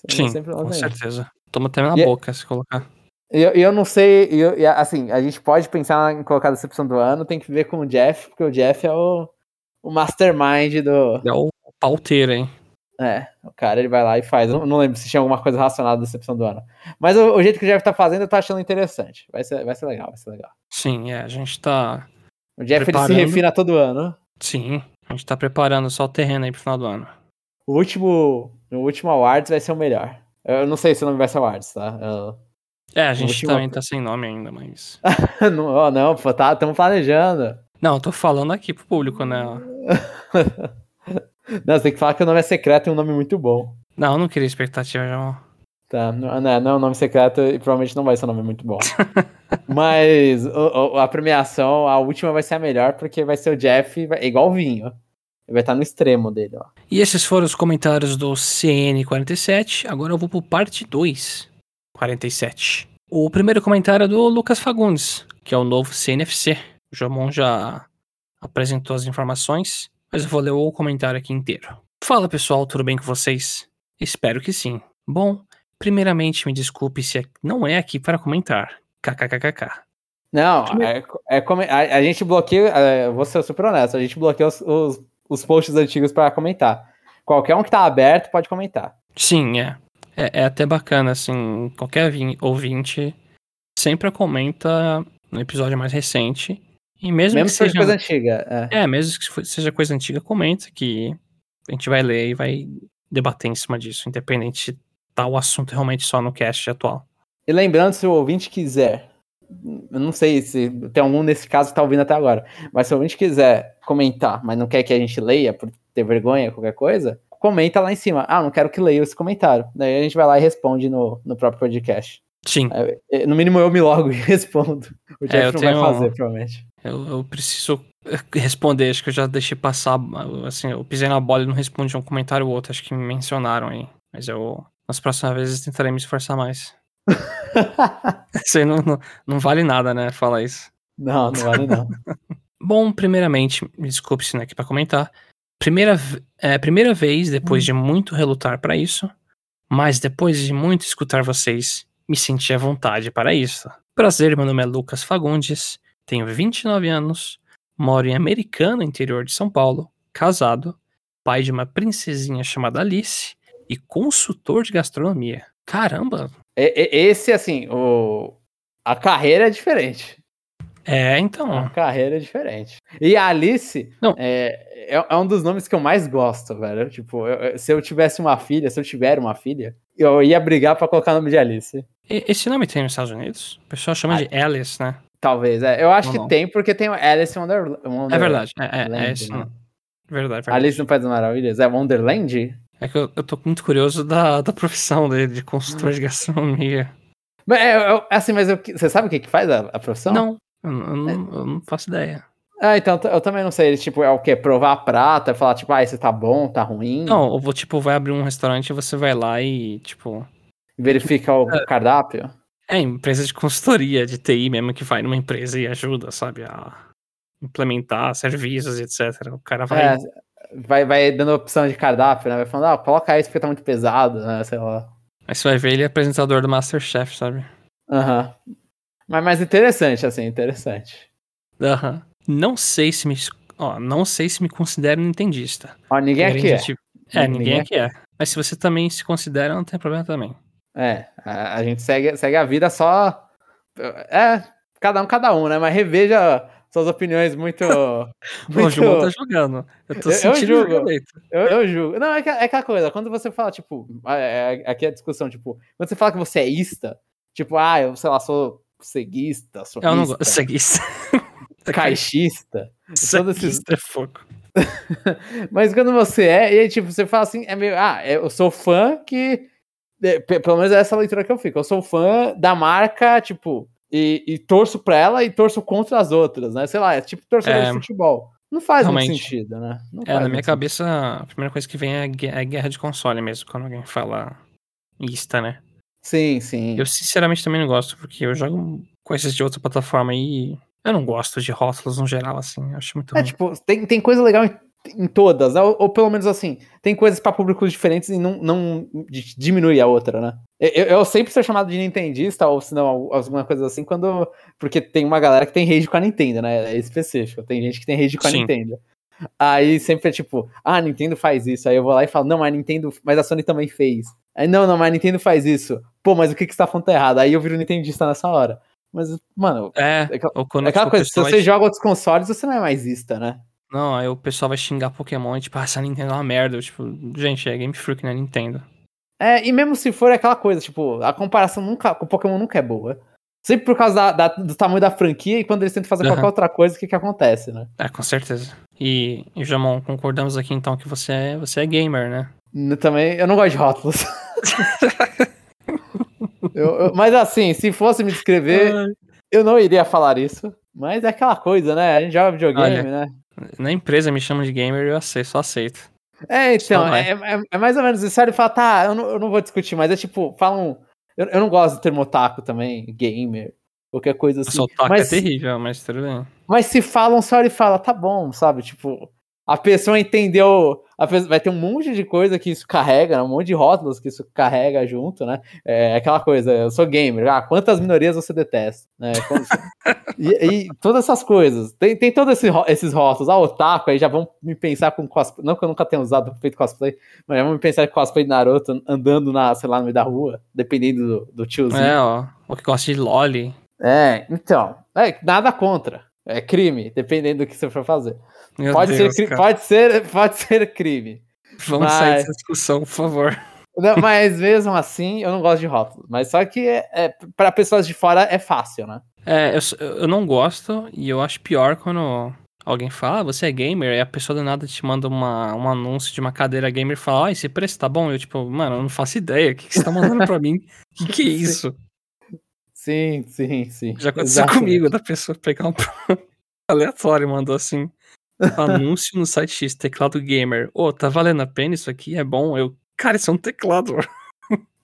Sim, Sempre lá com vem. certeza. Toma até na E é- boca se colocar. E eu, eu não sei, eu- assim, a gente pode pensar em colocar a decepção do ano, tem que ver com o Jeff, porque o Jeff é o, o mastermind do. É o pauteiro, hein? É, o cara ele vai lá e faz. Eu não lembro se tinha alguma coisa relacionada à decepção do ano. Mas o, o jeito que o Jeff tá fazendo, eu tô achando interessante. Vai ser, vai ser legal, vai ser legal. Sim, é. A gente tá. O Jeff ele se refina todo ano. Sim, a gente tá preparando só o terreno aí pro final do ano. O último, o último Awards vai ser o melhor. Eu não sei se o nome vai ser Awards, tá? Eu- É, a gente último- também tá sem nome ainda, mas. (laughs) não, não, pô, tá, estamos planejando. Não, eu tô falando aqui pro público, né? (laughs) Não, você tem que falar que o nome é secreto e um nome muito bom. Não, eu não queria expectativa, João. Tá, não, não é não é um nome secreto e provavelmente não vai ser um nome muito bom. (laughs) Mas o- o- a premiação, a última vai ser a melhor, porque vai ser o Jeff, vai- é igual o vinho. Ele vai estar no extremo dele, ó. E esses foram os comentários do CN47. Agora eu vou pro parte 2, 47. O primeiro comentário é do Lucas Fagundes, que é o novo CNFC. O Jomon já apresentou as informações, mas eu vou ler o comentário aqui inteiro. Fala pessoal, tudo bem com vocês? Espero que sim. Bom, primeiramente me desculpe se é- não é aqui para comentar. KKKKK. Não, é, é como- a, a gente bloqueia, é, vou ser super honesto, a gente bloqueia os, os, os posts antigos para comentar. Qualquer um que tá aberto pode comentar. Sim, é. É, é até bacana, assim, qualquer vin- ouvinte sempre comenta no episódio mais recente. E mesmo, Mesmo que seja. coisa antiga. É. É, mesmo que seja coisa antiga, comenta que a gente vai ler e vai debater em cima disso, independente se tá o assunto realmente só no cast atual. E lembrando, se o ouvinte quiser, eu não sei se tem algum nesse caso que tá ouvindo até agora, mas se o ouvinte quiser comentar, mas não quer que a gente leia por ter vergonha, qualquer coisa, comenta lá em cima. Ah, não quero que leia esse comentário. Daí a gente vai lá e responde no, no próprio podcast. Sim, É, No mínimo eu me logo (laughs) e respondo. O Jeff eu não tenho- vai fazer, provavelmente. Eu, eu preciso responder, acho que eu já deixei passar, assim, eu pisei na bola e não respondi um comentário ou outro, acho que me mencionaram aí. Mas eu, nas próximas vezes, tentarei me esforçar mais. (laughs) Isso aí não, não, não vale nada, né? Falar isso. não, não vale não. (laughs) Bom, primeiramente, me desculpe se não é aqui pra comentar. Primeira, é, primeira vez, depois de muito relutar para isso, mas depois de muito escutar vocês, me senti à vontade para isso. Prazer, meu nome é Lucas Fagundes, tenho 29 anos, moro em Americana, interior de São Paulo, casado, pai de uma princesinha chamada Alice e consultor de gastronomia. Caramba! E- e- Esse, assim, o... a carreira é diferente. É, então. A carreira é diferente. E a Alice Não. É, é, é um dos nomes que eu mais gosto, velho. Tipo, eu- se eu tivesse uma filha, se eu tiver uma filha, eu ia brigar pra colocar o nome de Alice. E- Esse nome tem nos Estados Unidos? O pessoal chama de Alice, né? Talvez, é. Eu acho Não, que não. tem, porque tem o Alice Wonder, Wonder É verdade. É, é, é Land, esse né? nome. Verdade, verdade. Alice no País das Maravilhas. É Wonderland? É que eu, eu tô muito curioso da, da profissão dele, de consultor de gastronomia. Mas, é, eu- assim, mas eu- você sabe o que, que faz a, a profissão? Não, eu, não- eu não, eu não faço ideia. Ah, então eu também não sei. Ele, tipo, é o quê? Provar a prata, falar, tipo, ah, esse tá bom, tá ruim. Não, eu vou, tipo, vai abrir um restaurante e você vai lá e, tipo. Verifica o cardápio. É empresa de consultoria, de TI mesmo, que vai numa empresa e ajuda, sabe, a implementar serviços etc. O cara vai. É, vai, vai dando opção de cardápio, né? Vai falando, ah, coloca isso porque tá muito pesado, né? Sei lá. Aí você vai ver ele é apresentador do Masterchef, sabe? Aham. Mas, mas interessante, assim, interessante. Aham. Não sei se me. Ó, não sei se me considero nintendista. Ó, ninguém aqui é. É, Ninguém ninguém aqui é. Mas se você também se considera, não tem problema também. É, a, a gente segue, segue a vida só. É, cada um, cada um, né? Mas reveja suas opiniões muito. (laughs) Pô, o muito João tá jogando. Eu tô Eu- eu sentindo julgo. julgamento. eu, eu julgo. Não, é, que- é aquela coisa, quando você fala, tipo, é, é- aqui é a discussão, tipo, quando você fala que você é ista, tipo, ah, eu, sei lá, sou ceguista, sou Eu não gosto. Seguista. (laughs) caixista. todos esses- é fogo. (laughs) Mas quando você é, e aí, tipo, você fala assim, é meio, ah, eu sou fã que. Pe- pelo menos é essa leitura que eu fico. Eu sou fã da marca, tipo, e, e torço pra ela e torço contra as outras, né? Sei lá, é tipo torcedor É, de futebol. Não faz muito realmente. sentido, né? Não É, na minha muito cabeça, a primeira coisa que vem é, gue- é guerra de console mesmo, quando alguém fala ista, né? Sim, sim. Eu sinceramente também não gosto, porque eu jogo coisas de outra plataforma aí. Eu não gosto de rótulos no geral, assim. Eu acho muito É, ruim. tipo, tem, tem coisa legal em, em todas, né? ou, ou pelo menos assim, tem coisas pra públicos diferentes e não, não di- diminui a outra, né? Eu, eu- sempre sou chamado de nintendista, ou se não, alguma coisa assim, quando. Porque tem uma galera que tem rage com a Nintendo, né? É específico. Tem gente que tem rage com a Sim. Nintendo. Aí sempre é tipo, ah, a Nintendo faz isso. Aí eu vou lá e falo, não, mas a Nintendo. Mas a Sony também fez. Aí, não, não, mas a Nintendo faz isso. Pô, mas o que que você tá falando tá errado? Aí eu viro nintendista nessa hora. Mas, mano, É, é aquela- é aquela tipo, coisa, se você joga outros consoles, você não é mais ista, né? Não, aí o pessoal vai xingar Pokémon e tipo, ah, essa Nintendo é uma merda. Eu, tipo, gente, é Game Freak, não é Nintendo. É, e mesmo se for é aquela coisa, tipo, a comparação nunca, com o Pokémon nunca é boa. Sempre por causa da- da- do tamanho da franquia e quando eles tentam fazer Aham. qualquer outra coisa, o que que acontece, né? É, com certeza. E, e Jamon, concordamos aqui então que você é, você é gamer, né? N- Também, eu não gosto de rótulos. (laughs) Eu- eu- mas assim, se fosse me descrever, eu não iria falar isso. Mas é aquela coisa, né? A gente joga videogame, Olha, né? Na empresa me chamam de gamer e eu aceito, só aceito. É, então, é, é- é mais ou menos isso. Ele fala, tá, eu não, eu não vou discutir, mas é tipo, falam. Eu, eu não gosto do termo otaku também, gamer, qualquer coisa assim. toque mas, é terrível, mas tudo bem. mas se falam, só ele fala, tá bom, sabe? Tipo, a pessoa entendeu. A pessoa, vai ter um monte de coisa que isso carrega, né? um monte de rótulos que isso carrega junto, né? É aquela coisa, eu sou gamer, ah, quantas minorias você detesta? Né? (laughs) E, e todas essas coisas. Tem, tem todos esse, esses rótulos. Ah, otaku, aí já vão me pensar com cosplay. Não que eu nunca tenha usado feito cosplay, mas já vão me pensar com cosplay de Naruto andando na, sei lá, no meio da rua, dependendo do, do tiozinho. É, ó. O que gosta de loli. É, então. É, nada contra. É crime, dependendo do que você for fazer. Meu Pode, Deus, ser, cara. pode, ser, (laughs) pode ser crime. Vamos mas- sair dessa discussão, por favor. Não, mas mesmo assim, eu não gosto de rótulos. Mas só que é, é, para pessoas de fora é fácil, né? É, eu, eu não gosto e eu acho pior quando alguém fala, ah, você é gamer, e a pessoa do nada te manda uma, um anúncio de uma cadeira gamer e fala, ah, esse preço tá bom? Eu, tipo, mano, eu não faço ideia. O que, que você tá mandando pra mim? O que, que é (laughs) isso? Sim, sim, sim. Já aconteceu comigo, da pessoa pegar um (laughs) aleatório e mandou assim. Anúncio no site X, teclado gamer. Ô, tá valendo a pena isso aqui? É bom? Eu, cara, isso é um teclado.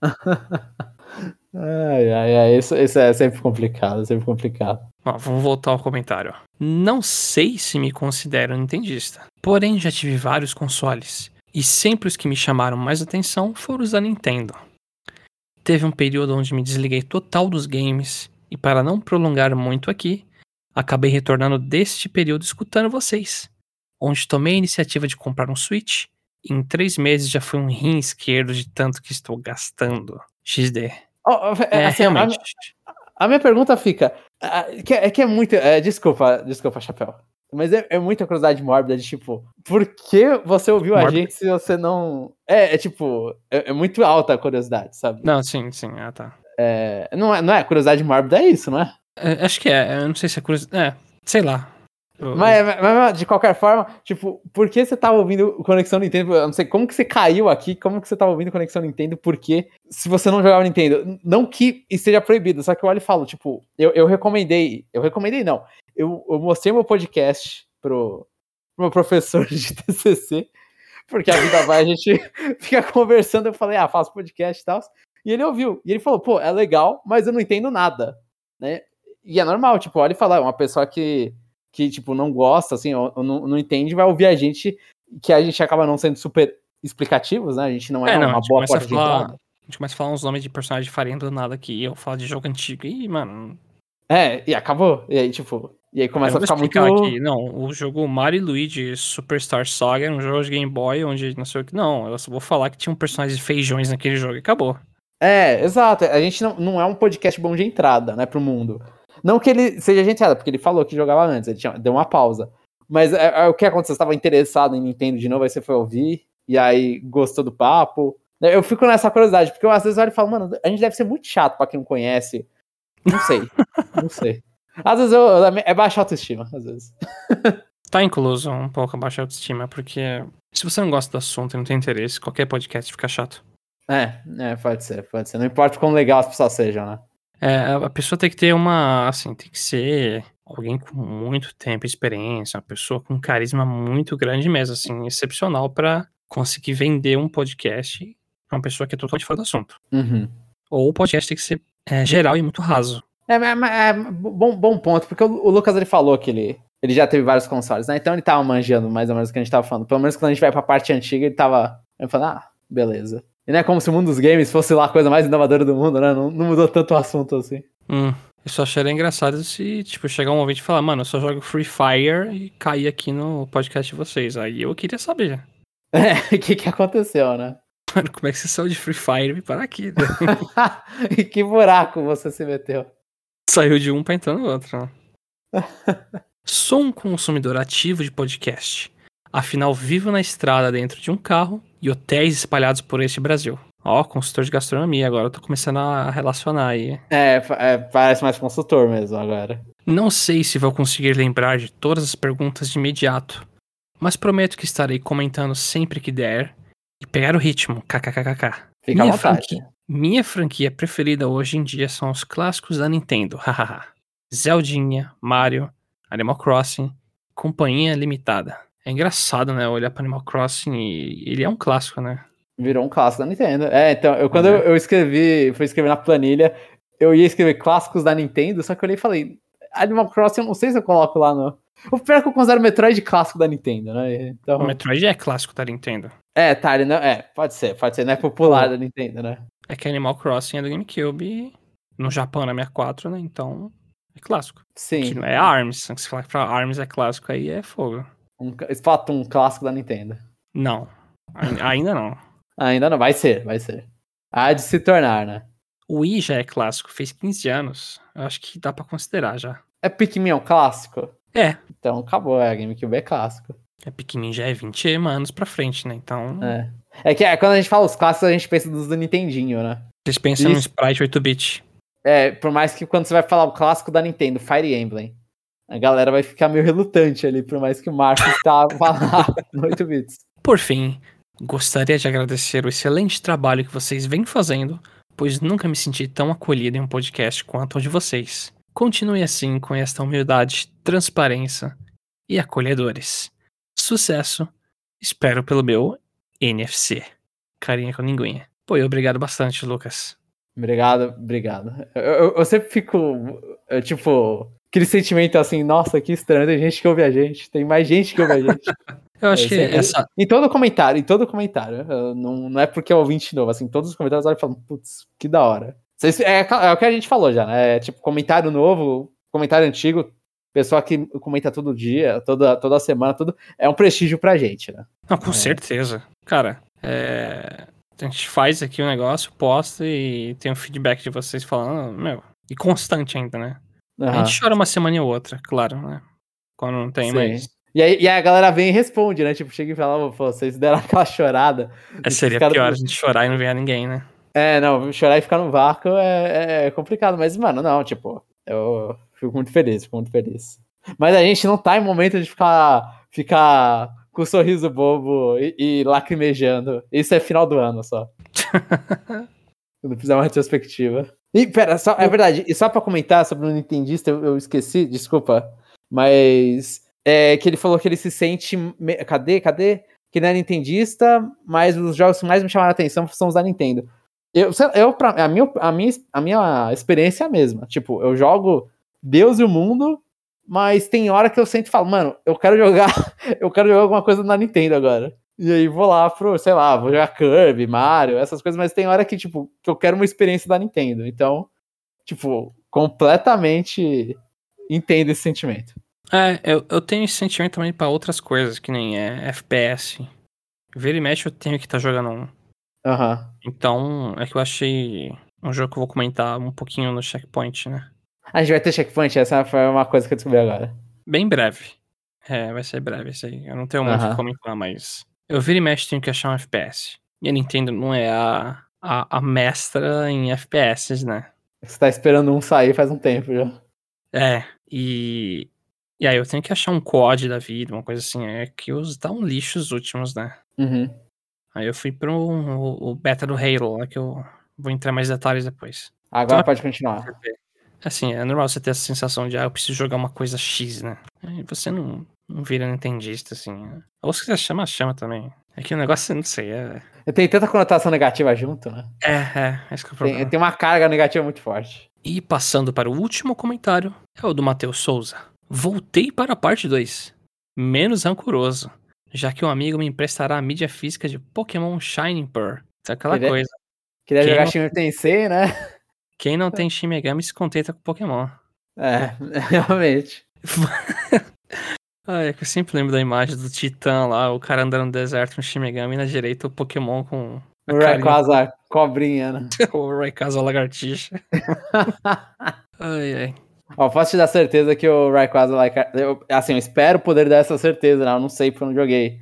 (laughs) Ai, ai, ai. Isso, isso é sempre complicado, sempre complicado. Ó, vamos voltar ao comentário. Não sei se me considero nintendista, porém já tive vários consoles, e sempre os que me chamaram mais atenção foram os da Nintendo. Teve um período onde me desliguei total dos games, e para não prolongar muito aqui, acabei retornando deste período escutando vocês, onde tomei a iniciativa de comprar um Switch, e em três meses já foi um rim esquerdo de tanto que estou gastando. XD. Ó, ó, É, assim, a- realmente. A, minha pergunta fica: ah, que- é que é muito. é, desculpa, desculpa, Chapéu. Mas é, é muita curiosidade mórbida de tipo, por que você ouviu a gente se você não. É, é tipo, é, é muito alta a curiosidade, sabe? Não, sim, sim, ah tá. É, não, é, não é curiosidade mórbida, é isso, não é? É, acho que é, eu não sei se é curiosidade. É, sei lá. Mas, mas- de qualquer forma, tipo, por que você tava ouvindo Conexão Nintendo? Eu não sei como que você caiu aqui, como que você tava ouvindo Conexão Nintendo, porque se você não jogava Nintendo, não que esteja proibido, só que eu olho e falo, tipo, eu, eu recomendei, eu recomendei não, eu, eu mostrei meu podcast pro, pro meu professor de TCC, porque a vida vai, a gente (laughs) fica conversando, eu falei, ah, faço podcast e tal, e ele ouviu, e ele falou, pô, é legal, mas eu não entendo nada, né? E é normal, tipo, olha e fala, uma pessoa que que, tipo, não gosta, assim, ou, ou não, não entende, vai ouvir a gente, que a gente acaba não sendo super explicativos, né? A gente não é, É, não, uma boa de falar- entrada. A gente começa a falar uns nomes de personagem farinha do nada aqui, eu falo de jogo antigo, e, mano. É, e acabou. E aí, tipo, e aí começa a ficar muito. explicar aqui. Não, o jogo Mario Luigi Superstar Saga era um jogo de Game Boy onde não sei o que. Não, eu só vou falar que tinha um personagem de feijões naquele jogo e acabou. É, exato. A gente não, não é um podcast bom de entrada, né, pro mundo. Não que ele seja de entrada, porque ele falou que jogava antes, ele tinha, deu uma pausa. Mas é, é o que aconteceu? Você estava interessado em Nintendo de novo, aí você foi ouvir, e aí gostou do papo. Eu fico nessa curiosidade, porque eu às vezes olho e falo, mano, a gente deve ser muito chato pra quem não conhece. Não sei. não sei. Às vezes eu, é baixa autoestima, às vezes. Tá incluso um pouco a baixa autoestima, porque se você não gosta do assunto e não tem interesse, qualquer podcast fica chato. É, é, pode ser, pode ser. Não importa quão legal as pessoas sejam, né? É, a pessoa tem que ter uma, assim, tem que ser alguém com muito tempo de experiência, uma pessoa com um carisma muito grande mesmo, assim, excepcional pra conseguir vender um podcast pra uma pessoa que é totalmente fora do assunto. Uhum. Ou o podcast tem que ser é, geral e muito raso. É, mas- mas- é, bom, bom ponto, porque o, o Lucas ele falou que ele, ele já teve vários consoles, né? Então ele tava manjando mais ou menos o que a gente tava falando. Pelo menos quando a gente vai pra parte antiga, ele tava ele falando, ah, beleza. E não é como se o mundo dos games fosse lá a coisa mais inovadora do mundo, né? Não, não mudou tanto o assunto assim. Hum, eu só acharia engraçado se, tipo, chegar um ouvinte e falar, mano, eu só jogo Free Fire e cair aqui no podcast de vocês. Aí eu queria saber, (laughs) É, o que que aconteceu, né? mano, como é que você saiu de Free Fire e parar aqui? né? (laughs) e que buraco você se meteu. Saiu de um pra entrar no outro. né? Sou um consumidor ativo de podcast. Afinal, vivo na estrada dentro de um carro e hotéis espalhados por este Brasil. Ó, consultor de gastronomia, agora eu tô começando a relacionar aí. É, é, parece mais consultor mesmo agora. Não sei se vou conseguir lembrar de todas as perguntas de imediato, mas prometo que estarei comentando sempre que der E pegar o ritmo, kkkk. Fica à Minha vontade. franquia, minha franquia preferida hoje em dia são os clássicos da Nintendo, hahaha. Zeldinha, Mario, Animal Crossing, Companhia Limitada. É engraçado, né, olhar pra Animal Crossing e ele é um clássico, né? Virou um clássico da Nintendo. É, então, eu, quando eu, eu escrevi, fui escrever na planilha, eu ia escrever clássicos da Nintendo, só que eu olhei e falei, Animal Crossing, eu não sei se eu coloco lá no. O pior é que eu considero o Metroid clássico da Nintendo, né? Então, O Metroid é clássico da Nintendo. é, tá, ele não, é, pode ser, pode ser, não é popular da Nintendo, né? É que Animal Crossing é do GameCube, no Japão na 64, né? Então é clássico. Sim. Que não é ARMS. Se falar que pra ARMS é clássico, aí é fogo. Um Splatoon clássico da Nintendo. Não. Ai- (laughs) Ainda não. Ainda não, vai ser, vai ser. Há de se tornar, né? O Wii já é clássico, fez 15 anos. Eu acho que dá pra considerar já. É Pikmin é um clássico? É. Então acabou, é, GameCube é clássico. É Pikmin já é 20 anos pra frente, né? Então. É. É que é, quando a gente fala os clássicos, a gente pensa dos do Nintendinho, né? Vocês pensam no Isso. Sprite 8-bit. É, por mais que quando você vai falar o clássico da Nintendo, Fire Emblem, a galera vai ficar meio relutante ali, por mais que o Marcos tá lá no 8 bits. Por fim, gostaria de agradecer o excelente trabalho que vocês vêm fazendo, pois nunca me senti tão acolhido em um podcast quanto o de vocês. Continue assim com esta humildade, transparência e acolhedores. Sucesso! Espero pelo meu NFC. Carinha com linguinha. Pô, obrigado bastante, Lucas. Obrigado, obrigado. Eu, eu- eu sempre fico, eu, tipo, aquele sentimento assim, nossa, que estranho, tem gente que ouve a gente, tem mais gente que ouve a gente. (laughs) Eu acho É, que sempre- essa. Em todo comentário, em todo comentário. eu Não, não é porque é ouvinte novo, assim, todos os comentários olham e falam, putz, que da hora. É, é o que a gente falou já, né? É, tipo, comentário novo, comentário antigo, pessoa que comenta todo dia, toda, toda semana, tudo, é um prestígio pra gente, né? Não, com É. certeza. Cara, é... a gente faz aqui o negócio, posta e tem um feedback de vocês falando, meu, e constante ainda, né? A Aham, gente chora uma semana ou outra, claro, né? Quando não tem, sim. mas. E aí, e a galera vem e responde, né? Tipo, chega e fala, pô, vocês deram (laughs) aquela chorada. É, seria Os caras- pior a gente chorar e não ver ninguém, né? É, não, chorar e ficar no vácuo é, é complicado, mas, mano, não, tipo, eu fico muito feliz, fico muito feliz. Mas a gente não tá em momento de ficar, ficar com sorriso bobo e, e lacrimejando. Isso é final do ano só. (laughs) Quando fizer uma retrospectiva. E, pera, só, é verdade, e só pra comentar sobre o Nintendista, eu, eu esqueci, desculpa, mas é que ele falou que ele se sente. me- Cadê? Cadê? Que ele é Nintendista, mas os jogos que mais me chamaram a atenção são os da Nintendo. Eu, eu pra, a, minha, a, minha, a minha experiência é a mesma. Tipo, eu jogo Deus e o mundo, mas tem hora que eu sempre falo, mano, eu quero jogar. (laughs) eu quero jogar alguma coisa na Nintendo agora. E aí vou lá pro, sei lá, vou jogar Kirby, Mario, essas coisas, mas tem hora que, tipo, que eu quero uma experiência da Nintendo. Então, tipo, completamente entendo esse sentimento. É, eu, eu tenho esse sentimento também pra outras coisas, que nem é FPS. Vira e mexe eu tenho que estar jogando um. Aham. Então, é que eu achei um jogo que eu vou comentar um pouquinho no checkpoint, né? A gente vai ter checkpoint, essa foi uma coisa que eu descobri agora. Bem breve. É, vai ser breve isso aí. Eu não tenho muito o que comentar, mas. Eu vira e mexe tenho que achar um FPS. E a Nintendo não é a, a, a mestra em FPS, né? Você tá esperando um sair faz um tempo já. É, e. E aí eu tenho que achar um COD da vida, uma coisa assim. É que os tá um lixo os últimos, né? Uhum. Aí eu fui pro o, o beta do Halo, lá que eu vou entrar mais detalhes depois. Agora Então- pode continuar. Assim, é normal você ter essa sensação de, ah, eu preciso jogar uma coisa X, né? Aí você não, não vira nintendista, assim. né? Ou se quiser chama, chama também. É que o negócio, (laughs) não sei, é... Tem tanta conotação negativa junto, né? É, é, esse que é o problema. Tem, tem uma carga negativa muito forte. E passando para o último comentário, é o do Matheus Souza. Voltei para a parte 2. Menos rancoroso, já que um amigo me emprestará a mídia física de Pokémon Shining Pearl. Isso é aquela Queria- coisa. Queria Quem jogar não- Shin Tensei, né? Quem não (laughs) tem Shin Megami se contenta com Pokémon. É, (laughs) realmente. Ah, é que eu sempre lembro da imagem do Titã lá, o cara andando no deserto no Shin Megami e na direita o Pokémon com a O Rayquaza cobrinha, né? (laughs) o Rayquaza lagartixa. (laughs) ai, ai. Ó, posso te dar certeza que o Rayquaza eu Assim, eu espero poder dar essa certeza, né? Eu não sei porque eu não joguei.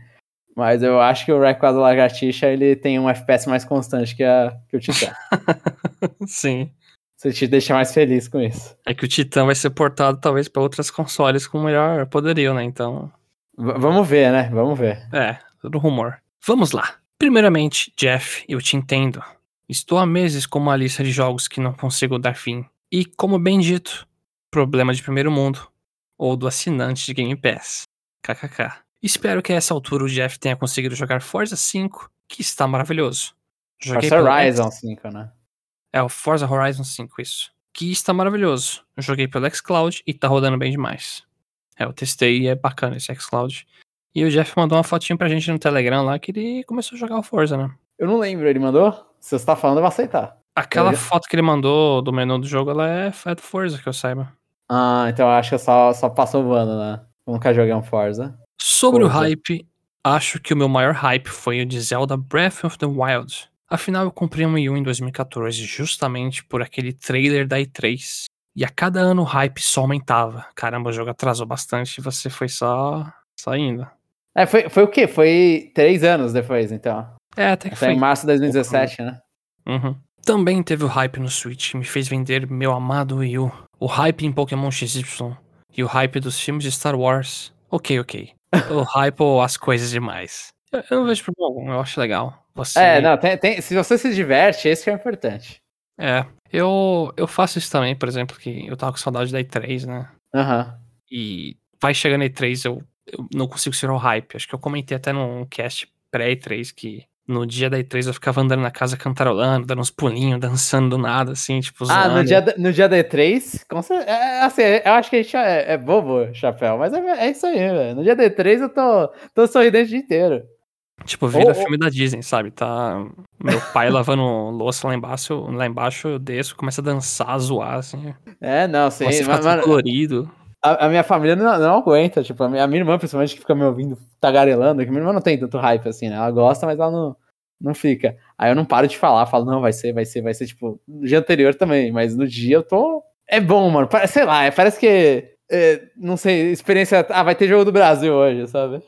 Mas eu acho que o Rayquaza Lagartixa ele tem um FPS mais constante que, a, que o Titã. (laughs) Sim. Você te deixa mais feliz com isso. É que o Titã vai ser portado talvez para outras consoles com melhor poderio, né? Então, V- vamos ver, né? Vamos ver. é, tudo rumor. Vamos lá. Primeiramente, Jeff, eu te entendo. Estou há meses com uma lista de jogos que não consigo dar fim. E, como bem dito, problema de primeiro mundo. Ou do assinante de Game Pass. KKK. Espero que a essa altura o Jeff tenha conseguido jogar Forza 5, que está maravilhoso. Joguei Forza Horizon 5, né? É, o Forza Horizon 5, isso. Que está maravilhoso. Eu joguei pelo xCloud e tá rodando bem demais. É, eu testei e é bacana esse xCloud. E o Jeff mandou uma fotinha pra gente no Telegram lá que ele começou a jogar o Forza, né? Eu não lembro, ele mandou? Se você tá falando, eu vou aceitar. Aquela foto que ele mandou do menu do jogo, ela é, é do Forza, que eu saiba. Ah, então eu acho que só, só passou voando, né? Eu nunca joguei um Forza. Sobre Forza. o hype, acho que o meu maior hype foi o de Zelda Breath of the Wild. Afinal, eu comprei um Wii U em 2014 justamente por aquele trailer da E3. E a cada ano o hype só aumentava. Caramba, o jogo atrasou bastante e você foi só saindo. É, foi, foi o quê? Foi três anos depois, então. É, até que foi. em março de 2017, né? Uhum. Também teve o hype no Switch que me fez vender meu amado Wii U. O hype em Pokémon XY. E o hype dos filmes de Star Wars. Ok, ok. (laughs) o hype ou as coisas demais. Eu, eu não vejo problema algum, eu acho legal. Você... É, não, tem, tem, se você se diverte, esse que é importante. É, eu, eu faço isso também, por exemplo, que eu tava com saudade da E3, né? Aham. Uhum. E vai chegando a E3, eu, eu não consigo ser o hype. Acho que eu comentei até num cast pré-E3 que no dia da E3 eu ficava andando na casa cantarolando, dando uns pulinhos, dançando do nada, assim, tipo, zoando. Ah, no dia, da, no dia da E3? Com certeza, é, assim, eu acho que a gente é, é bobo, chapéu, mas é, é isso aí, velho. No dia da E3 eu tô, tô sorridente o dia inteiro. Tipo, vira filme da Disney, sabe? Tá meu pai (laughs) lavando louça lá embaixo, lá embaixo eu desço, começa a dançar, a zoar, assim. É, não, sim. Você mas, mas, colorido. A, a, minha família não, não aguenta, tipo, a minha, a minha, irmã, principalmente, que fica me ouvindo tagarelando, que minha irmã não tem tanto hype assim, né? Ela gosta, mas ela não, não fica. Aí eu não paro de falar, falo, não, vai ser, vai ser, vai ser, tipo, no dia anterior também, mas no dia eu tô. É bom, mano. Sei lá, é, parece que. É, não sei, experiência. Ah, vai ter jogo do Brasil hoje, sabe?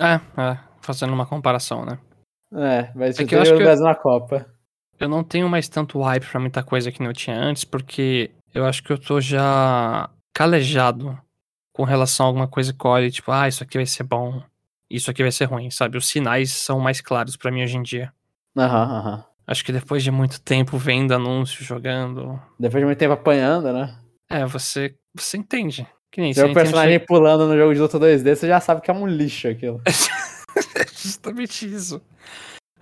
É, é, fazendo uma comparação, né? É, vai ter é jogo do Brasil eu... na Copa. Eu não tenho mais tanto hype pra muita coisa que não tinha antes, porque eu acho que eu tô já calejado com relação a alguma coisa que olhe, tipo, ah, isso aqui vai ser bom, isso aqui vai ser ruim, sabe? Os sinais são mais claros para mim hoje em dia. Aham, uhum, aham. Uhum. Acho que depois de muito tempo vendo anúncio, jogando. Depois de muito tempo apanhando, né? É, você, você entende. Que nem Seu você personagem entende... pulando no jogo de luta 2D, você já sabe que é um lixo aquilo. (laughs) é (laughs) justamente isso.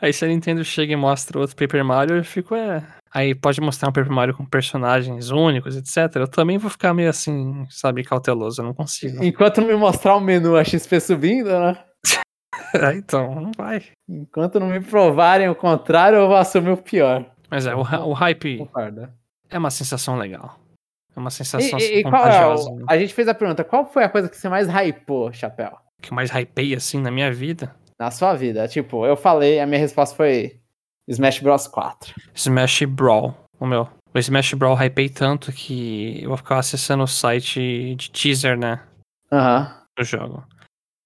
Aí se a Nintendo chega e mostra outro Paper Mario, eu fico, é. Aí pode mostrar um Paper Mario com personagens únicos, etc. Eu também vou ficar meio assim, sabe, cauteloso, eu não consigo. Enquanto não me mostrar o menu a XP subindo, né? (laughs) é, então, não vai. Enquanto não me provarem o contrário, eu vou assumir o pior. Mas é, o, o hype Concorda. é uma sensação legal. É uma sensação e, e qual é o, né? A gente fez a pergunta, qual foi a coisa que você mais hypou, Chapéu? Que mais hypei, assim, na minha vida? Na sua vida. Tipo, eu falei, a minha resposta foi Smash Bros 4. Smash Brawl, o meu. O Smash Brawl hypei tanto que eu vou ficar acessando o site de teaser, né? Aham. Uhum. Do jogo.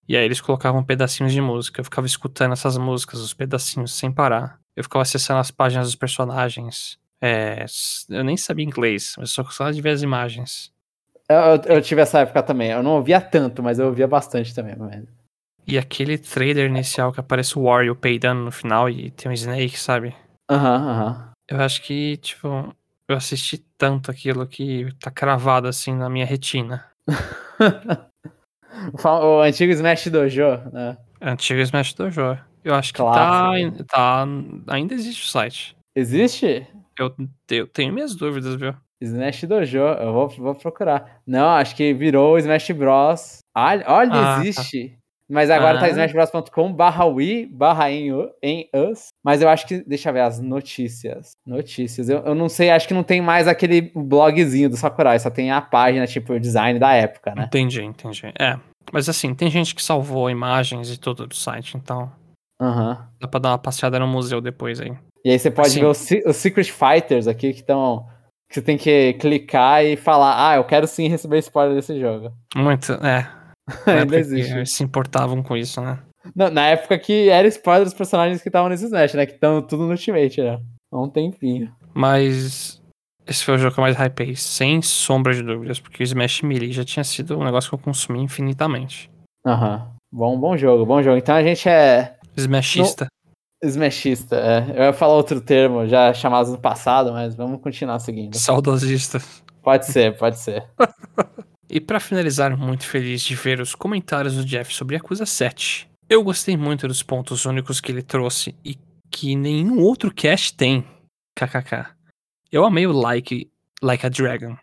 E aí eles colocavam pedacinhos de música. Eu ficava escutando essas músicas, os pedacinhos, sem parar. Eu ficava acessando as páginas dos personagens. É, eu nem sabia inglês, mas só gostava de ver as imagens. Eu, eu, tive essa época também. Eu não ouvia tanto, mas eu ouvia bastante também. Mano. E aquele trailer inicial que aparece o Wario peidando no final e tem um Snake, sabe? Aham, uhum, aham. Uhum. Eu acho que, tipo, eu assisti tanto aquilo que tá cravado assim na minha retina. (laughs) o antigo Smash Dojo, né? Antigo Smash Dojo. Eu acho que tá, tá. Ainda existe o site. Existe? Eu, eu tenho minhas dúvidas, viu? Smash Dojo, eu vou, vou procurar. Não, acho que virou Smash Bros. Olha, olha ah, tá. existe. Tá. Mas agora tá ah. tá smashbros.com barra Wii barra em, em us. Mas eu acho que. Deixa eu ver as notícias. Notícias. Eu, eu não sei, acho que não tem mais aquele blogzinho do Sakurai, só tem a página, tipo, o design da época, né? Entendi, entendi. É. Mas assim, tem gente que salvou imagens e tudo do site, então. Uhum. Dá pra dar uma passeada no museu depois aí. E aí você pode assim, ver os, os Secret Fighters aqui que estão. Que você tem que clicar e falar, ah, eu quero sim receber spoiler desse jogo. Muito, é. (laughs) Ainda existe. Eles se importavam com isso, né? Não, na época que era spoiler dos personagens que estavam nesse Smash, né? Que estão tudo no Ultimate, né? Há um tempinho. Mas esse foi o jogo que eu mais hypei, sem sombra de dúvidas, porque o Smash Melee já tinha sido um negócio que eu consumi infinitamente. Aham. Bom, bom jogo, bom jogo. Então a gente é. Smashista. Smashista, é. Eu ia falar outro termo, já chamado no passado, mas vamos continuar seguindo. Saudosista. Pode ser, pode ser. (laughs) E pra finalizar, muito feliz de ver os comentários do Jeff sobre Yakuza 7. Eu gostei muito dos pontos únicos que ele trouxe e que nenhum outro cast tem. KKK. Eu amei o Like, like a Dragon.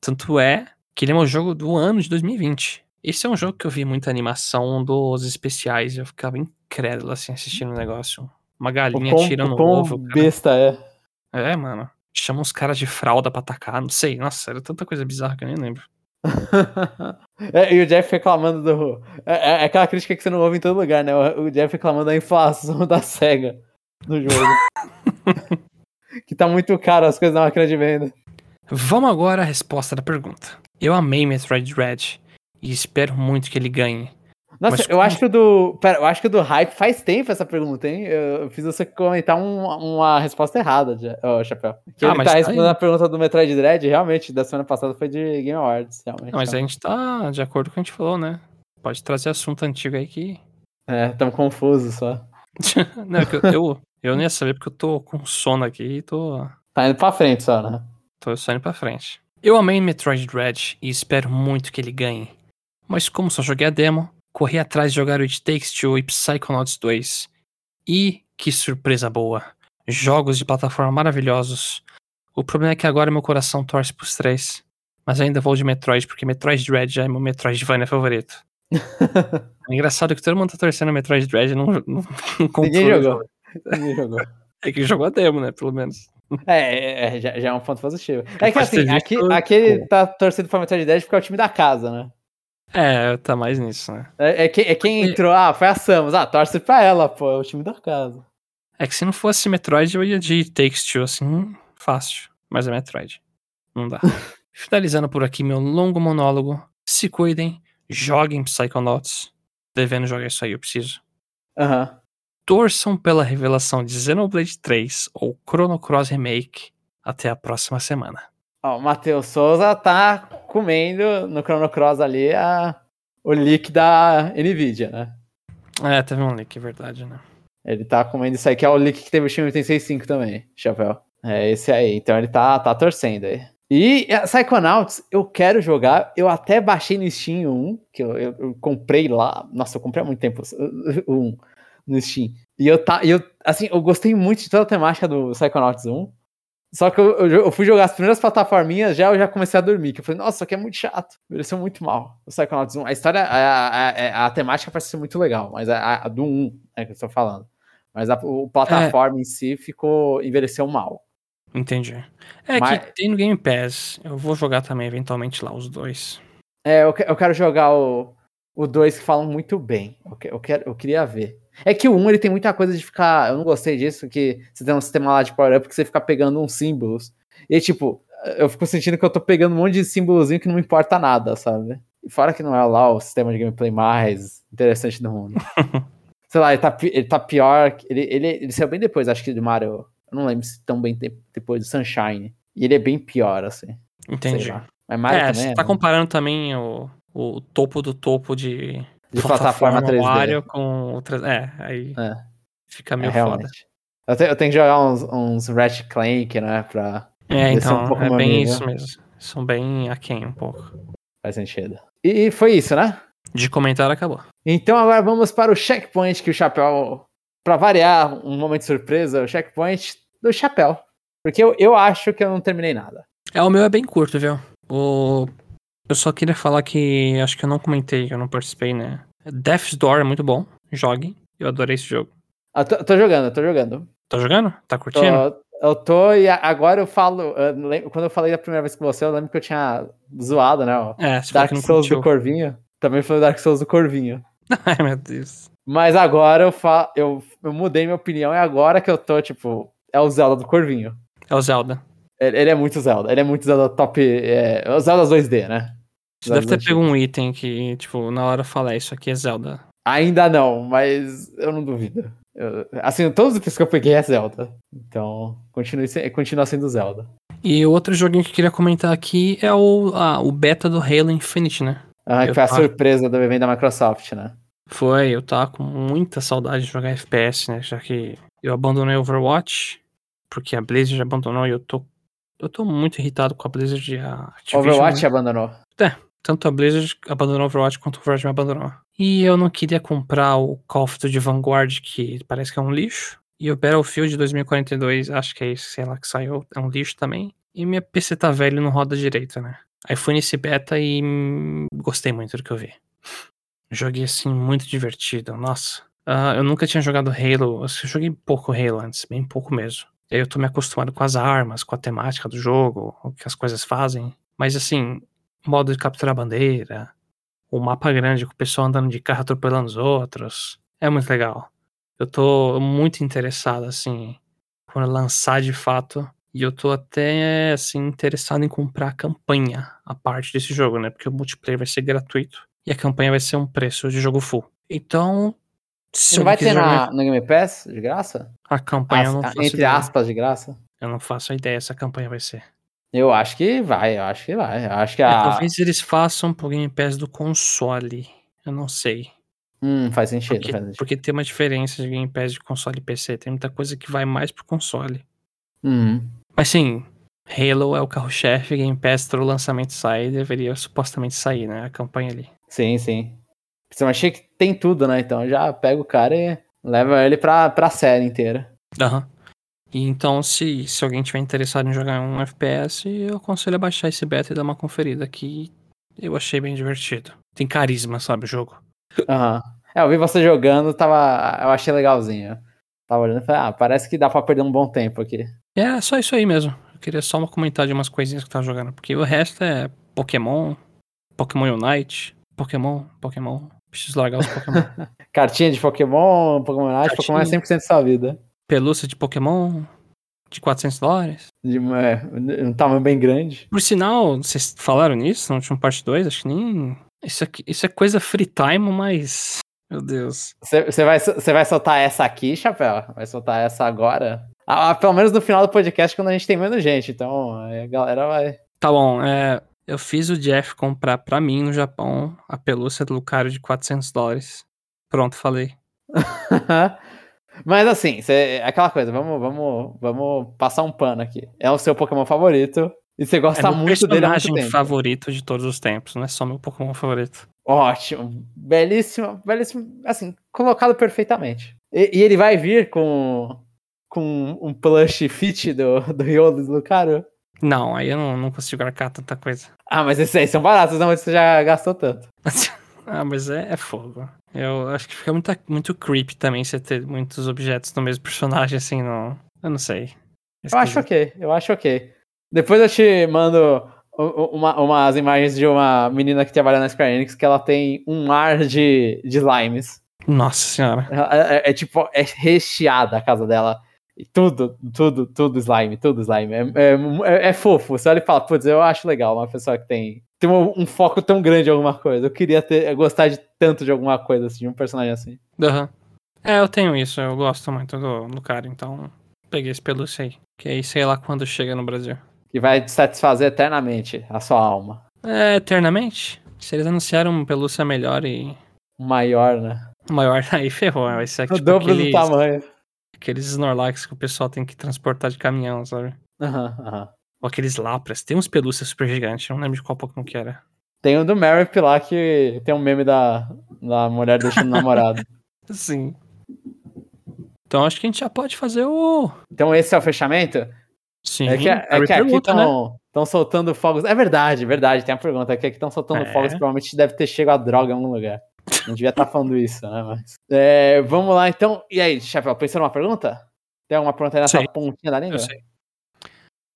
Tanto é que ele é meu jogo do ano de 2020. Esse é um jogo que eu vi muita animação dos especiais eu ficava incrédulo assim assistindo o negócio. Uma galinha quão- tirando o quão ovo. cara. besta é. É, mano. Chama uns caras de fralda pra atacar, não sei. Nossa, era tanta coisa bizarra que eu nem lembro. (laughs) É, e o Jeff reclamando do. É, é aquela crítica que você não ouve em todo lugar, né? O, o Jeff reclamando da inflação (laughs) da SEGA no jogo. (laughs) que tá muito caro as coisas na máquina de venda. Vamos agora à resposta da pergunta. Eu amei Metroid Dread e espero muito que ele ganhe. Nossa, Mas eu como- acho que o do. Pera, eu acho que o do hype faz tempo essa pergunta, hein? Eu, eu fiz você comentar um- uma resposta errada, ô, Chapéu. Que Ah, ele mas tá tá respondendo aí. a pergunta do Metroid Dread, realmente, da semana passada foi de Game Awards, realmente. Não, mas a Então, gente tá de acordo com o que a gente falou, né? Pode trazer assunto antigo aí que. É, tamo confuso só. (laughs) não, é que eu, eu, eu nem ia saber porque eu tô com sono aqui e tô, Tá indo pra frente só, né? tô só indo pra frente. Eu amei Metroid Dread e espero muito que ele ganhe. Mas como só joguei a demo, corri atrás de jogar o It Takes Two e Psychonauts 2. E que surpresa boa! Jogos de plataforma maravilhosos. O problema é que agora meu coração torce pros três. Mas ainda vou de Metroid, porque Metroid Dread já é meu Metroidvania favorito. (laughs) É engraçado que todo mundo tá torcendo Metroid Dread e não, não, não Ninguém jogou. jogo. Ninguém jogou. É que jogou a demo, né? Pelo menos. É, é, é, já, já é um ponto positivo. É que assim, aqui, aqui ele tá torcendo pra Metroid Dread porque é o time da casa, né? É, tá mais nisso, né? É, é, que- é quem entrou, ah, foi a Samus. Ah, torce pra ela, pô, é o time da casa. É que se não fosse Metroid, eu ia de Takes Two, assim, fácil. Mas é Metroid. Não dá. (laughs) Finalizando por aqui meu longo monólogo. Se cuidem, joguem Psychonauts. Devendo jogar isso aí, eu preciso. Aham. Torçam pela revelação de Xenoblade 3 ou Chrono Cross Remake. Até a próxima semana. Ó, o Matheus Souza tá comendo no Chrono Cross ali a, o leak da Nvidia, né? É, teve um leak, é verdade, né? Ele tá comendo isso aí, que é o leak que teve o Shin 865 também, Chapéu. É esse aí, então ele tá, tá torcendo aí. E é, Psychonauts, eu quero jogar, eu até baixei no Steam um, que eu, eu- eu comprei lá, nossa, eu comprei há muito tempo (laughs) um no Steam. E eu, tá, eu, assim, eu gostei muito de toda a temática do Psychonauts 1, só que eu, eu, fui jogar as primeiras plataforminhas, já eu já comecei a dormir, que eu falei, nossa, isso aqui é muito chato, mereceu muito mal, o Psychonauts 1. A história, a, a, a, a temática parece ser muito legal, mas a, a do 1 é que eu tô falando. Mas a o plataforma em si ficou, envelheceu mal. Entendi. É Mas- que tem no Game Pass. Eu vou jogar também, eventualmente, lá, os dois. É, eu, eu quero jogar o, o 2 que falam muito bem. Eu, eu, quero, eu queria ver. É que o 1 ele tem muita coisa de ficar. Eu não gostei disso, que você tem um sistema lá de power-up que você fica pegando uns símbolos. E tipo, eu fico sentindo que eu tô pegando um monte de símbolozinho que não importa nada, sabe? E Fora que não é lá o sistema de gameplay mais interessante do mundo. (laughs) Sei lá, ele tá, ele tá pior. Ele, ele, ele saiu bem depois, acho que do Mario. Eu não lembro se tão bem depois do Sunshine. E ele é bem pior, assim. Entendi. Mas Mario é, também. você é, tá né? comparando também o, o topo do topo de, De plataforma 3D. Mario com outras. É, aí É. fica É, meio foda. realmente. Eu, te- eu tenho que jogar uns, uns Ratchet Clank, né? Pra. É, é um então, pouco é bem nível. isso mesmo. São bem aquém um pouco. Faz sentido. E, e foi isso, né? De comentário acabou. Então agora vamos para o checkpoint que o Chapéu. Pra variar, um momento de surpresa, o checkpoint do Chapéu. Porque eu, eu acho que eu não terminei nada. É, o meu é bem curto, viu? O... Eu só queria falar que acho que eu não comentei, eu não participei, né? Death's Door é muito bom. Joguem. Eu adorei esse jogo. Eu tô, eu tô jogando, tô jogando. Tá jogando? Tá Tô- curtindo? eu tô e agora eu falo. eu lem- quando eu falei da primeira vez com você, eu lembro que eu tinha zoado, né? É, Dark Souls do Corvinho. Também foi o Dark Souls do Corvinho. (laughs) Ai, meu Deus. Mas agora eu, fa eu, eu mudei minha opinião, é agora que eu tô, tipo, é o Zelda do Corvinho. É o Zelda. Ele, é muito Zelda, ele é muito Zelda top. É, Zelda 2D, né? Você deve ter pego um item que, tipo, na hora falei, isso aqui é Zelda. Ainda não, mas eu não duvido. Eu- assim, todos os itens que eu peguei é Zelda. Então, continue, continua sendo Zelda. E o outro joguinho que eu queria comentar aqui é o, ah, o beta do Halo Infinite, né? Ah, que foi a tava- surpresa do evento da Microsoft, né? Foi, eu tava com muita saudade de jogar FPS, né? Já que Eu abandonei Overwatch, porque a Blizzard abandonou e eu tô. Eu tô muito irritado com a Blizzard e a Activision. Overwatch né? abandonou. Tanto a Blizzard abandonou Overwatch quanto o Overwatch me abandonou. E eu não queria comprar o Call of Duty Vanguard, que parece que é um lixo. E o Battlefield 2042, acho que é isso, sei lá, que saiu, é um lixo também. E minha PC tá velho e não roda direito, né? Aí fui nesse beta e gostei muito do que eu vi. Joguei assim, muito divertido, nossa. Ah, eu nunca tinha jogado Halo, eu joguei pouco Halo antes, bem pouco mesmo. Eu tô me acostumado com as armas, com a temática do jogo, o que as coisas fazem. Mas assim, modo de capturar bandeira, o mapa grande com o pessoal andando de carro atropelando os outros. É muito legal. Eu tô muito interessado, assim, quando lançar de fato. E eu tô até, assim, interessado em comprar a campanha, a parte desse jogo, né? Porque o multiplayer vai ser gratuito e a campanha vai ser um preço de jogo full. Então, se Não vai ter na, no Game Pass, de graça? a campanha, As- não faço entre ideia. aspas, de graça? Eu não faço ideia se a campanha vai ser. Eu acho que vai, eu acho que vai. Eu acho que É, a. talvez eles façam pro Game Pass do console. Eu não sei. Hum, faz sentido, Porque, faz sentido. porque tem uma diferença de Game Pass de console e PC. Tem muita coisa que vai mais pro console. Hum. Mas sim, Halo é o carro-chefe, Game Pass todo lançamento sai, deveria supostamente sair, né? A campanha ali. Sim, sim. Principalmente achei que tem tudo, né? Então já pega o cara e leva ele pra, pra série inteira. Aham. E então, se, se alguém tiver interessado em jogar um FPS, eu aconselho a baixar esse beta e dar uma conferida, que eu achei bem divertido. Tem carisma, sabe, o jogo. Aham. É, eu vi você jogando, tava. Eu achei legalzinho. Tava olhando e falei, ah, parece que dá pra perder um bom tempo aqui. É só isso aí mesmo. Eu queria só uma comentar de umas coisinhas que eu tava jogando, porque o resto é Pokémon, Pokémon Unite, Pokémon, Pokémon. Preciso largar os Pokémon. (laughs) Cartinha de Pokémon, Pokémon Night, Pokémon é Cartinha. 100% da sua vida. Pelúcia de Pokémon de 400 dólares. De é, um tamanho bem grande. Por sinal, vocês falaram nisso no último parte 2? Acho que nem. Isso, aqui, isso é coisa free time, mas. Meu Deus. Você vai, vai soltar essa aqui, Chapéu? Vai soltar essa agora? Ah, pelo menos no final do podcast, quando a gente tem menos gente. Então, a galera vai. Tá bom, é. Eu fiz o Jeff comprar pra mim no Japão a pelúcia do Lucario de 400 dólares. Pronto, falei. (laughs) Mas assim, cê- é aquela coisa, vamos, vamos, vamos passar um pano aqui. É o seu Pokémon favorito. E você É gosta meu muito dele há muito personagem favorito de todos os tempos, não é só meu Pokémon favorito. Ótimo. Belíssimo, belíssimo. Assim, colocado perfeitamente. E, e ele vai vir com, com um plush fit do, do Riolo do Lucario? Não, aí eu não, não consigo arcar tanta coisa. (laughs) Ah, mas esses aí são baratos, não, você já gastou tanto. ah, mas é, é fogo. Eu acho que fica muito, muito creepy também você ter muitos objetos do mesmo personagem, assim, não. Eu não sei. É Eu acho ok, eu acho ok. Depois eu te mando uma- umas imagens de uma menina que trabalha na Square Enix que ela tem um ar de, de slimes. Nossa senhora. É, é- é tipo, é recheada a casa dela. E tudo, tudo, tudo slime, tudo slime. É, é, é- é fofo. Você olha e fala, putz, eu acho legal uma pessoa que tem, tem um, um foco tão grande em alguma coisa. Eu queria ter, gostar de tanto de alguma coisa, assim, de um personagem assim. Aham. É, eu tenho isso, eu gosto muito do Lucario, então peguei esse pelúcia aí. Que aí sei lá quando chega no Brasil. Que vai te satisfazer eternamente a sua alma. É, eternamente. Se eles anunciaram um pelúcia melhor e Maior, né? maior, (laughs) aí ferrou. Vai ser O tipo dobro do aqueles, tamanho. Aqueles Snorlax que o pessoal tem que transportar de caminhão, sabe? Aham, aham. Ou aqueles Lapras. Tem uns pelúcias super gigantes, eu não lembro de qual Pokémon que era. Tem o do Merip lá que tem um meme da, da mulher deixando o namorado. (laughs) Sim. Então acho que a gente já pode fazer o. Então esse é o fechamento? Sim, é que, é a que aqui pergunta, né? estão soltando fogos. É verdade, verdade. Tem a pergunta. Aqui estão soltando É. fogos. Provavelmente deve ter chegado a droga em algum lugar. Não devia estar falando isso, né? Mas. É, vamos lá, então. E aí, Chapéu, pensou numa pergunta? Tem alguma pergunta aí nessa Sei. pontinha da língua? Eu sei.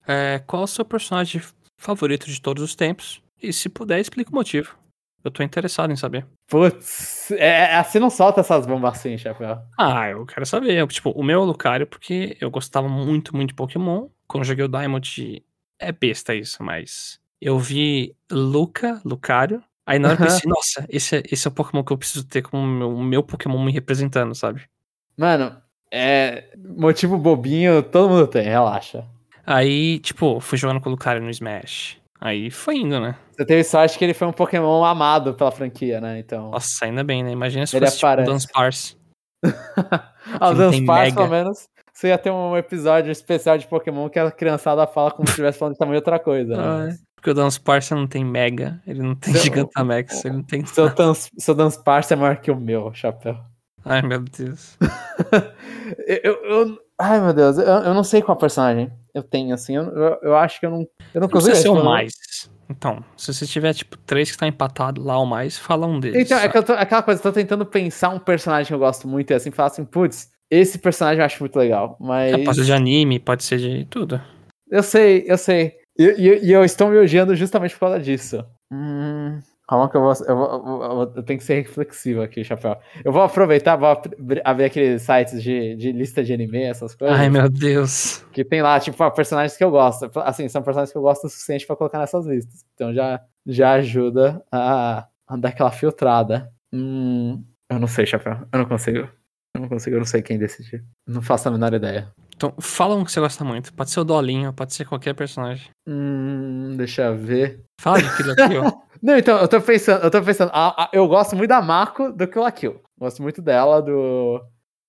É, qual o seu personagem favorito de todos os tempos? E se puder, explica o motivo. Eu tô interessado em saber. Putz, é, assim não solta essas bombas assim, Chapéu. Ah, eu quero saber. Eu, Tipo, o meu é o Lucario, porque eu gostava muito, muito de Pokémon. Quando eu joguei o Diamond, é besta isso, mas eu vi Luca, Lucario. Aí na hora eu pensei, nossa, esse é, esse é o Pokémon que eu preciso ter como o meu, meu Pokémon me representando, sabe? Mano, é. Motivo bobinho, todo mundo tem, relaxa. Aí, tipo, fui jogando com o Lucario no Smash. Aí foi indo, né? Você teve sorte que ele foi um Pokémon amado pela franquia, né? Então. Nossa, ainda bem, né? Imagina se Ele fosse tipo, aparece. um Dunsparce. (laughs) Ah, o Dunsparce, pelo menos. Você ia ter um episódio especial de Pokémon que a criançada fala como se estivesse falando de tamanho outra coisa. Né? Ah, porque o Dance Parça não tem Mega, ele não tem Seu- Gigantamax, (laughs) ele não tem. Seu, trans, seu Dance Parse é maior que o meu, chapéu. Ai, meu Deus. (laughs) eu, eu- ai, meu Deus, eu, eu não sei qual personagem eu tenho, assim. Eu, eu, eu acho que eu não. Eu não consigo. precisa ser o responder. mais. Então, se você tiver, tipo, três que tá empatado lá ou mais, fala um deles. Então, é sabe? que eu tô, aquela coisa, eu tô tentando pensar um personagem que eu gosto muito e assim, falar assim, putz, esse personagem eu acho muito legal. Mas. É, pode ser de anime, pode ser de tudo. Eu sei, eu sei. E, e- e eu estou me odiando justamente por causa disso. Hum, calma que eu vou, eu, vou- eu eu tenho que ser reflexivo aqui, Chapéu. Eu vou aproveitar, vou abrir aqueles sites de, de lista de anime, essas coisas. Ai, meu Deus. Que tem lá, tipo, ah, personagens que eu gosto. Assim, são personagens que eu gosto o suficiente pra colocar nessas listas. Então já, já ajuda a, a dar aquela filtrada. Hum, eu não sei, Chapéu. Eu não consigo. Eu não consigo, eu não sei quem decidir. Não faço a menor ideia. Então, fala um que você gosta muito. Pode ser o Dolinho, pode ser qualquer personagem. Hum, deixa eu ver. Fala de Kill la Kill. (laughs) Não, então, eu tô pensando, eu tô pensando, a- a- eu gosto muito da Mako do Kill la Kill. Gosto muito dela, do.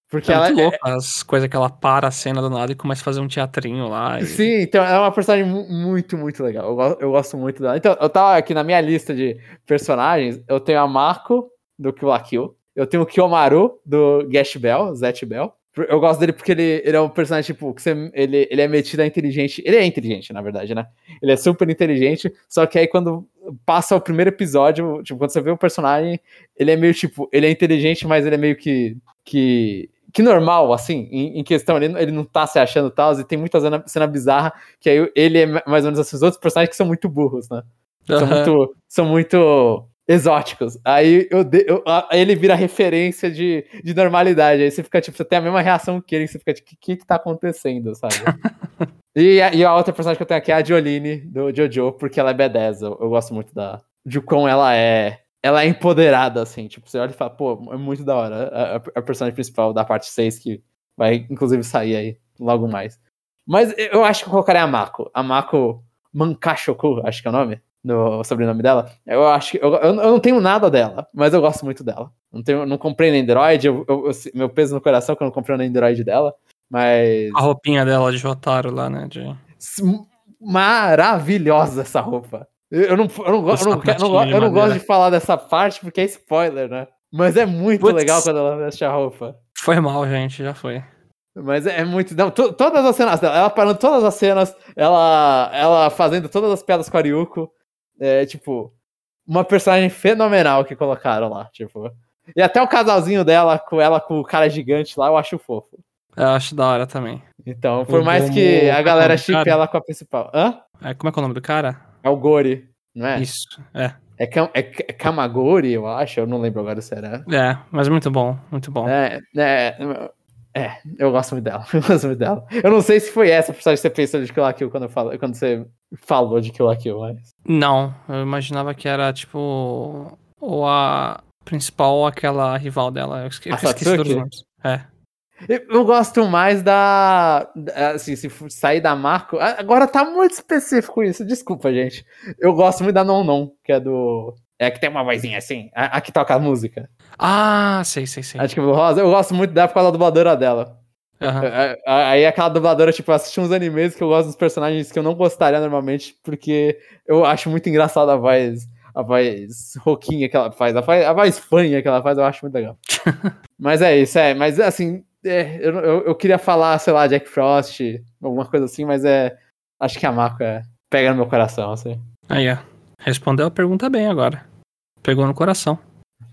Porque É ela muito é- as coisas que ela para a cena do nada e começa a fazer um teatrinho lá. e- Sim, então ela é uma personagem mu- muito, muito legal. Eu, go- eu gosto muito dela. Então, eu tava aqui na minha lista de personagens, eu tenho a Mako do Kill la Kill, eu tenho o Kiyomaru do Gash Bell, Zet Bell. Eu gosto dele porque ele, ele é um personagem, tipo, que você, ele, ele é metido a inteligente. Ele é inteligente, na verdade, né? Ele é super inteligente, só que aí quando passa o primeiro episódio, tipo, quando você vê o personagem, ele é meio, tipo, ele é inteligente, mas ele é meio que. que que normal, assim, em, em questão, ele, não- ele não tá se achando tal, e tem muita cena, cena bizarra, que aí ele é mais ou menos assim, os outros personagens que são muito burros, né? São muito, são muito exóticos. Aí eu, de- eu- a- ele vira referência de, de normalidade. Aí você fica, tipo, você tem a mesma reação que ele, você fica, tipo, o que que tá acontecendo, sabe? (laughs) e, a, e a outra personagem que eu tenho aqui é a Jolene, do Jojo, porque ela é B10. Eu, eu gosto muito da, de como ela é. Ela é empoderada, assim. Tipo, você olha e fala, pô, é muito da hora. A, a- a personagem principal da parte 6, que vai, inclusive, sair aí logo mais. Mas eu acho que eu colocaria a Mako. A Mako Mankashoku, acho que é o nome, no sobrenome dela. Eu acho que. Eu, eu, não tenho nada dela, mas eu gosto muito dela. Não, tenho, não comprei na Android, eu, eu- eu- meu peso no coração que eu não comprei na Android dela. Mas. A roupinha dela de Jotaro lá, né? De... Maravilhosa essa roupa. Eu não, eu não, go- eu não, não, eu não gosto de falar dessa parte porque é spoiler, né? Mas é muito Putz. legal quando ela veste a roupa. Foi mal, gente, já foi. Mas é muito. Não, to- todas as cenas dela, ela parando todas as cenas, ela, ela fazendo todas as piadas com a Ryuko. É, tipo, uma personagem fenomenal que colocaram lá, tipo. E até o casalzinho dela, com ela com o cara gigante lá, eu acho fofo. Eu acho da hora também. Então, por O mais Gomu- que a é galera chipe cara? ela com a principal. Hã? É, como é que é o nome do cara? É o Gori, não é? Isso, é. É, Kam- é, é Kamagori, eu acho. Eu não lembro agora se era. É, mas muito bom, muito bom. É, é, é, eu gosto muito dela. (laughs) Eu gosto muito dela. Eu não sei se foi essa personagem que você pensou de Kill la Kill quando, eu falo, quando você falou de Kill la Kill, mas. Não, eu imaginava que era tipo. Ou a principal ou aquela rival dela. Eu esque- esqueci os nomes. É. Eu, gosto mais da. Assim, se sair da Marco. Agora tá muito específico isso, desculpa, gente. Eu gosto muito da Non Non, que é do. É que tem uma vozinha assim, a, a que toca a música. Ah, sei, sei, sei. Acho que rosa. Eu gosto muito dela por causa da dubladora dela. É, Aí aquela dubladora, tipo, eu assisti uns animes que eu gosto dos personagens que eu não gostaria normalmente, porque eu acho muito engraçada a voz, a voz roquinha que ela faz, a voz, a voz fanha que ela faz, eu acho muito legal. (laughs) mas é isso, é, mas assim, é, eu, eu, eu queria falar, sei lá, Jack Frost, alguma coisa assim, mas é, acho que a é, pega no meu coração, assim, Aí, ó. Respondeu a pergunta bem agora. Pegou no coração.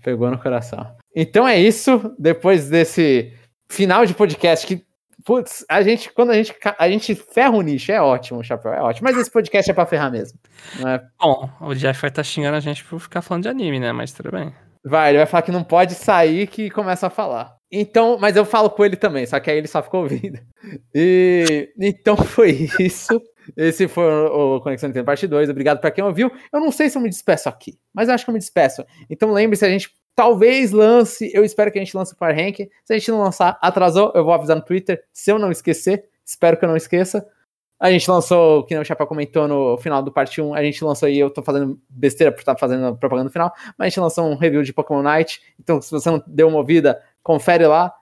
pegou no coração. Então é isso, depois desse final de podcast que Putz, a gente, quando a gente, a gente ferra o nicho, é ótimo, Chapéu, é ótimo. Mas esse podcast é pra ferrar mesmo. É Bom, o Jeff vai estar xingando a gente por ficar falando de anime, né? Mas tudo bem. Vai, ele vai falar que não pode sair que começa a falar. Então, mas eu falo com ele também, só que aí ele só ficou ouvindo. E então foi isso. Esse foi o Conexão Nintendo Parte 2. Obrigado pra quem ouviu. Eu não sei se eu me despeço aqui, mas acho que eu me despeço. Então lembre-se, a gente talvez lance, eu espero que a gente lance o Power Rank. Se a gente não lançar, atrasou, eu vou avisar no Twitter, se eu não esquecer. Espero que eu não esqueça. A gente lançou, que o Chapéu comentou no final do parte 1, a gente lançou aí, eu tô fazendo besteira por estar fazendo propaganda no final, mas a gente lançou um review de Pokémon Night, então se você não deu uma ouvida, confere lá.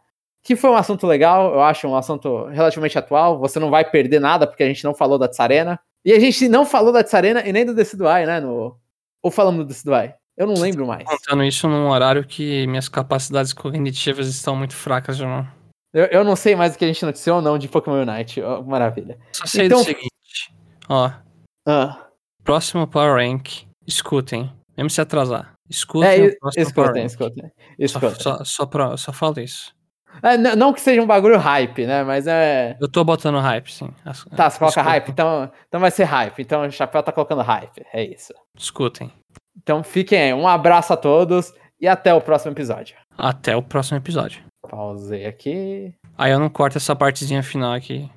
Que foi um assunto legal, eu acho um assunto relativamente atual. Você não vai perder nada porque a gente não falou da Tsarena. E a gente não falou da Tsarena e nem do Decidueye, né? No... Ou falamos do Decidueye? Eu não lembro mais. Contando isso num horário que minhas capacidades cognitivas estão muito fracas, João. Eu, eu não sei mais o que a gente noticiou ou não de Pokémon Unite. Oh, maravilha. Só sei Então- do seguinte. Ó, Ah, próximo Power Rank, escutem. Mesmo se atrasar. Escutem é, escutem, escutem. Só, escutem. só, só, pra- só falo isso. É, não que seja um bagulho hype, né? Mas é. Eu tô botando hype, sim. As- Tá, você coloca escutem. hype, então, então vai ser hype. Então o Chapéu tá colocando hype. É isso. Escutem. Então fiquem aí. Um abraço a todos e até o próximo episódio. Até o próximo episódio. Pausei aqui. Aí eu não corto essa partezinha final aqui.